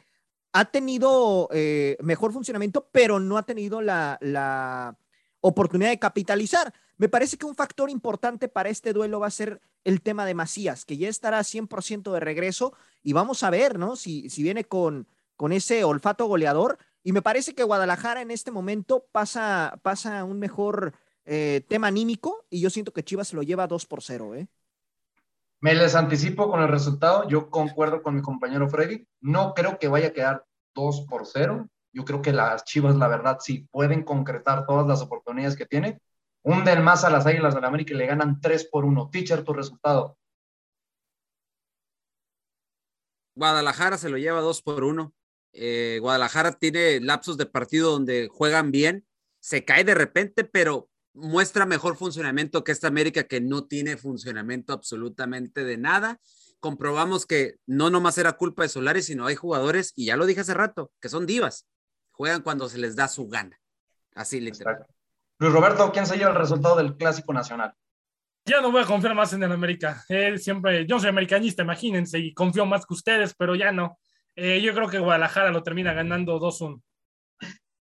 C: ha tenido eh, mejor funcionamiento, pero no ha tenido la, la oportunidad de capitalizar. Me parece que un factor importante para este duelo va a ser el tema de Macías, que ya estará 100% de regreso y vamos a ver, ¿no? Si, si viene con, con ese olfato goleador. Y me parece que Guadalajara en este momento pasa, pasa un mejor eh, tema anímico y yo siento que Chivas se lo lleva 2 por 0, ¿eh?
A: Me les anticipo con el resultado. Yo concuerdo con mi compañero Freddy. No creo que vaya a quedar 2 por 0. Yo creo que las Chivas, la verdad, sí pueden concretar todas las oportunidades que tienen. Hunden más a las Águilas del América y le ganan 3 por 1. Teacher, tu resultado.
B: Guadalajara se lo lleva dos por uno. Eh, Guadalajara tiene lapsos de partido donde juegan bien, se cae de repente, pero muestra mejor funcionamiento que esta América que no tiene funcionamiento absolutamente de nada. Comprobamos que no nomás era culpa de Solari, sino hay jugadores, y ya lo dije hace rato, que son divas. Juegan cuando se les da su gana. Así literal.
A: Exacto. Luis Roberto, ¿quién se lleva el resultado del Clásico Nacional?
D: Ya no voy a confiar más en el América. Él siempre, yo soy americanista, imagínense, y confío más que ustedes, pero ya no. Eh, yo creo que Guadalajara lo termina ganando 2-1.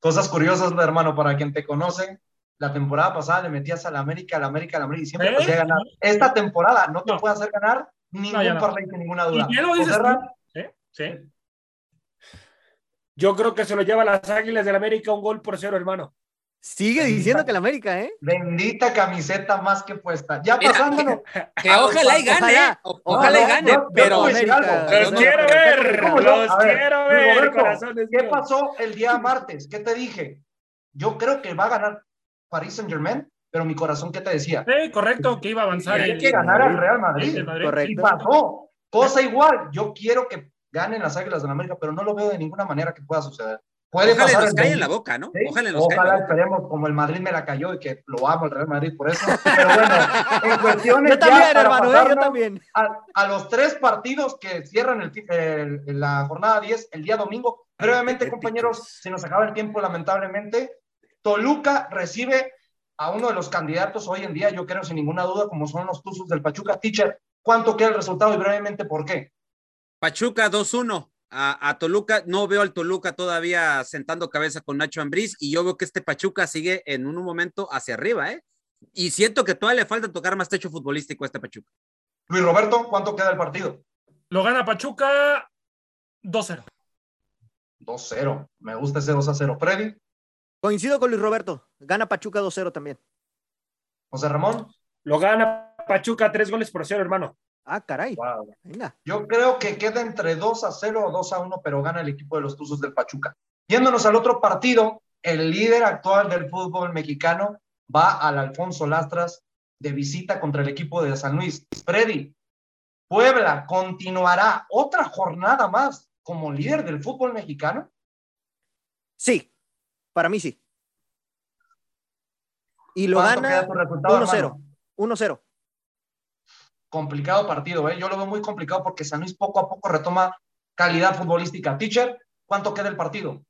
A: Cosas curiosas, hermano, para quien te conoce. La temporada pasada le metías a la América, a la América, a la América y siempre
D: ¿Eh?
A: te hacía ganar. Esta temporada no te
D: No.
A: puede hacer ganar ningún
D: No,
A: parlay ninguna duda.
D: ¿Y qué lo dices tú? ¿Eh? Sí.
E: Yo creo que se lo lleva las Águilas del América un gol por cero, hermano.
C: Sigue diciendo que el América, ¿eh?
A: Bendita camiseta más que puesta. Ya
B: Mira,
A: pasándonos.
B: Que ojalá y gane,
C: Ojalá.
B: ¿eh? O- ojalá y gane,
A: no,
B: pero.
C: América-
E: Los
C: no,
E: quiero
C: no,
E: ver, los
A: ver,
E: quiero ver,
A: Roberto,
E: corazones
A: ¿Qué
E: míos.
A: pasó el día martes? ¿Qué te dije? Yo creo que va a ganar Paris Saint Germain, pero mi corazón, ¿qué te decía?
D: Sí, correcto, que iba a avanzar.
A: Hay
D: el-
A: que ganar al Real Madrid.
D: el Madrid.
A: Y
C: Correcto.
A: pasó. Cosa igual. Yo quiero que ganen las Águilas de la América, pero no lo veo de ninguna manera que pueda suceder. Puede
B: ojalá
A: pasar
B: nos cae en la boca, ¿no?
A: ¿sí?
B: Ojalá nos caiga
A: Ojalá esperemos, como el Madrid me la cayó y que lo amo el Real Madrid por eso. Pero bueno, en cuestiones
C: Yo
A: ya
C: también,
A: para
C: hermano, ¿eh? Yo también.
A: A, a los tres partidos que cierran el, ti- el- la jornada 10 el día domingo. Brevemente, compañeros, se nos acaba el tiempo, lamentablemente. Toluca recibe a uno de los candidatos hoy en día, yo creo sin ninguna duda, como son los Tuzos del Pachuca. Teacher, ¿cuánto queda el resultado y brevemente por qué?
B: Pachuca 2-1 a, a Toluca. No veo al Toluca todavía sentando cabeza con Nacho Ambriz y yo veo que este Pachuca sigue en un momento hacia arriba, ¿eh? Y siento que todavía le falta tocar más techo futbolístico a este Pachuca.
A: Luis Roberto, ¿cuánto queda el partido?
D: Lo gana Pachuca 2-0.
A: 2-0. Me gusta ese 2-0. Freddy,
C: Coincido con Luis Roberto. Gana Pachuca 2-0 también.
A: José Ramón.
E: Lo gana Pachuca tres goles por cero, hermano.
C: Ah, caray.
A: Wow.
C: Venga.
A: Yo creo que queda entre 2 a 0 o 2 a 1, pero gana el equipo de los Tuzos del Pachuca. Yéndonos al otro partido, el líder actual del fútbol mexicano va al Alfonso Lastras de visita contra el equipo de San Luis. Freddy, Puebla continuará otra jornada más como líder del fútbol mexicano.
C: Sí, para mí sí. Y lo
A: ¿Cuánto
C: gana
A: queda tu resultado,
C: 1-0.
A: hermano?
C: 1-0.
A: Complicado partido, ¿eh? Yo lo veo muy complicado porque San Luis poco a poco retoma calidad futbolística. Teacher, ¿cuánto queda el partido?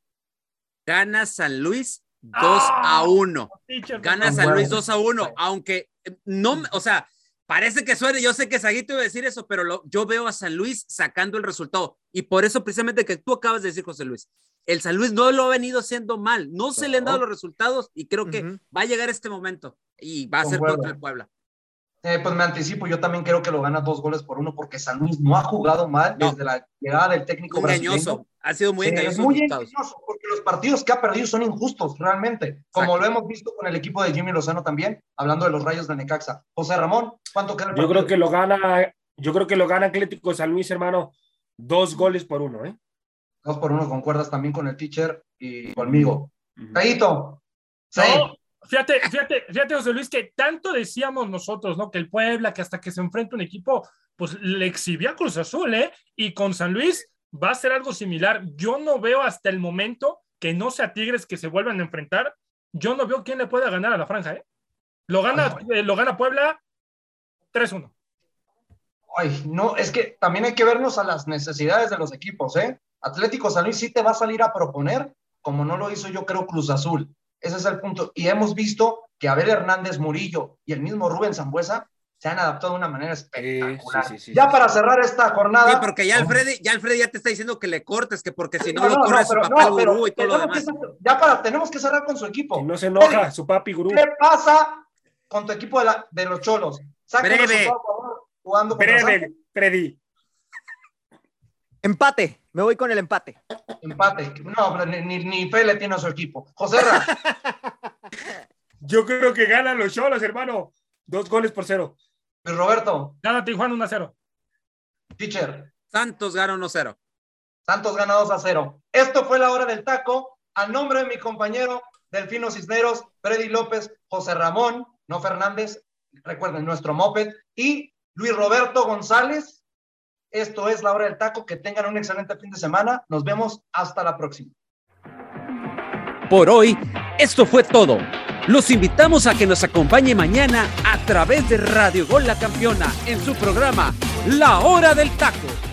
B: Gana San Luis 2
D: ¡Ah!
B: a 1.
D: Teacher,
B: Gana San
A: Bueno.
B: Luis 2 a 1, aunque no, me- o sea, parece que suene, yo sé que Saguito iba a decir eso, pero lo- yo veo a San Luis sacando el resultado. Y por eso precisamente que tú acabas de decir, José Luis, el San Luis no lo ha venido haciendo mal, no se le han dado los resultados y creo que va a llegar este momento y va a ser contra el Puebla.
A: Eh, pues me anticipo, yo también creo que lo gana dos goles por uno porque San Luis no ha jugado mal
B: No.
A: desde la llegada del técnico brasileño.
B: Engañoso, ha sido muy
A: Eh,
B: engañoso.
A: muy engañoso, porque los partidos que ha perdido son injustos, realmente. Como
B: Exacto.
A: lo hemos visto con el equipo de Jimmy Lozano también, hablando de los rayos de Necaxa. José Ramón, ¿cuánto queda el
E: Yo
A: partido?
E: creo que lo gana, yo creo que lo gana Atlético San Luis, hermano. Dos goles por uno, ¿eh?
A: Dos por uno, concuerdas también con el teacher y conmigo. Caíto. Sí.
D: No, fíjate, fíjate, fíjate, José Luis, que tanto decíamos nosotros, ¿no? Que el Puebla, que hasta que se enfrenta un equipo, pues le exhibía a Cruz Azul, ¿eh? Y con San Luis va a ser algo similar. Yo no veo hasta el momento que no sea Tigres que se vuelvan a enfrentar. Yo no veo quién le pueda ganar a la franja, ¿eh? Lo gana, eh, lo gana Puebla 3-1.
A: Ay, no, es que también hay que vernos a las necesidades de los equipos, ¿eh? Atlético San Luis sí te va a salir a proponer, como no lo hizo yo creo Cruz Azul. Ese es el punto. Y hemos visto que Abel Hernández Murillo y el mismo Rubén Zambuesa se han adaptado de una manera espectacular.
E: sí, sí,
A: ya
E: sí,
A: para
E: sí.
A: cerrar esta jornada.
B: Sí, porque ya Alfredi, ya Alfredi ya te está diciendo que le cortes, que porque si no,
A: No,
B: lo
A: no,
B: corre
A: no,
B: su papá gurú y todo lo demás.
A: que- ya para, tenemos que cerrar con su equipo.
E: Si no se enoja, su papi gurú.
A: ¿Qué pasa con tu equipo de, la- de los cholos?
B: Breve.
A: resultado, por favor, jugando.
E: Breve, Freddy.
C: Empate. Me voy con el empate.
A: Empate. No, pero ni, ni, ni fe le tiene a su equipo. José Ra,
E: Yo creo que ganan los cholos, hermano. Dos goles por cero.
A: Luis Roberto,
D: Gana Tijuana 1-0.
A: teacher.
B: Santos gana 1-0.
A: Santos gana 2 a 0. Esto fue la hora del taco. A nombre de mi compañero Delfino Cisneros, Freddy López, José Ramón, no Fernández, recuerden nuestro moped, y Luis Roberto González. Esto es la hora del taco. Que tengan un excelente fin de semana. Nos vemos hasta la próxima.
B: Por hoy, esto fue todo. Los invitamos a que nos acompañe mañana a través de Radio Gol La Campeona en su programa La Hora del Taco.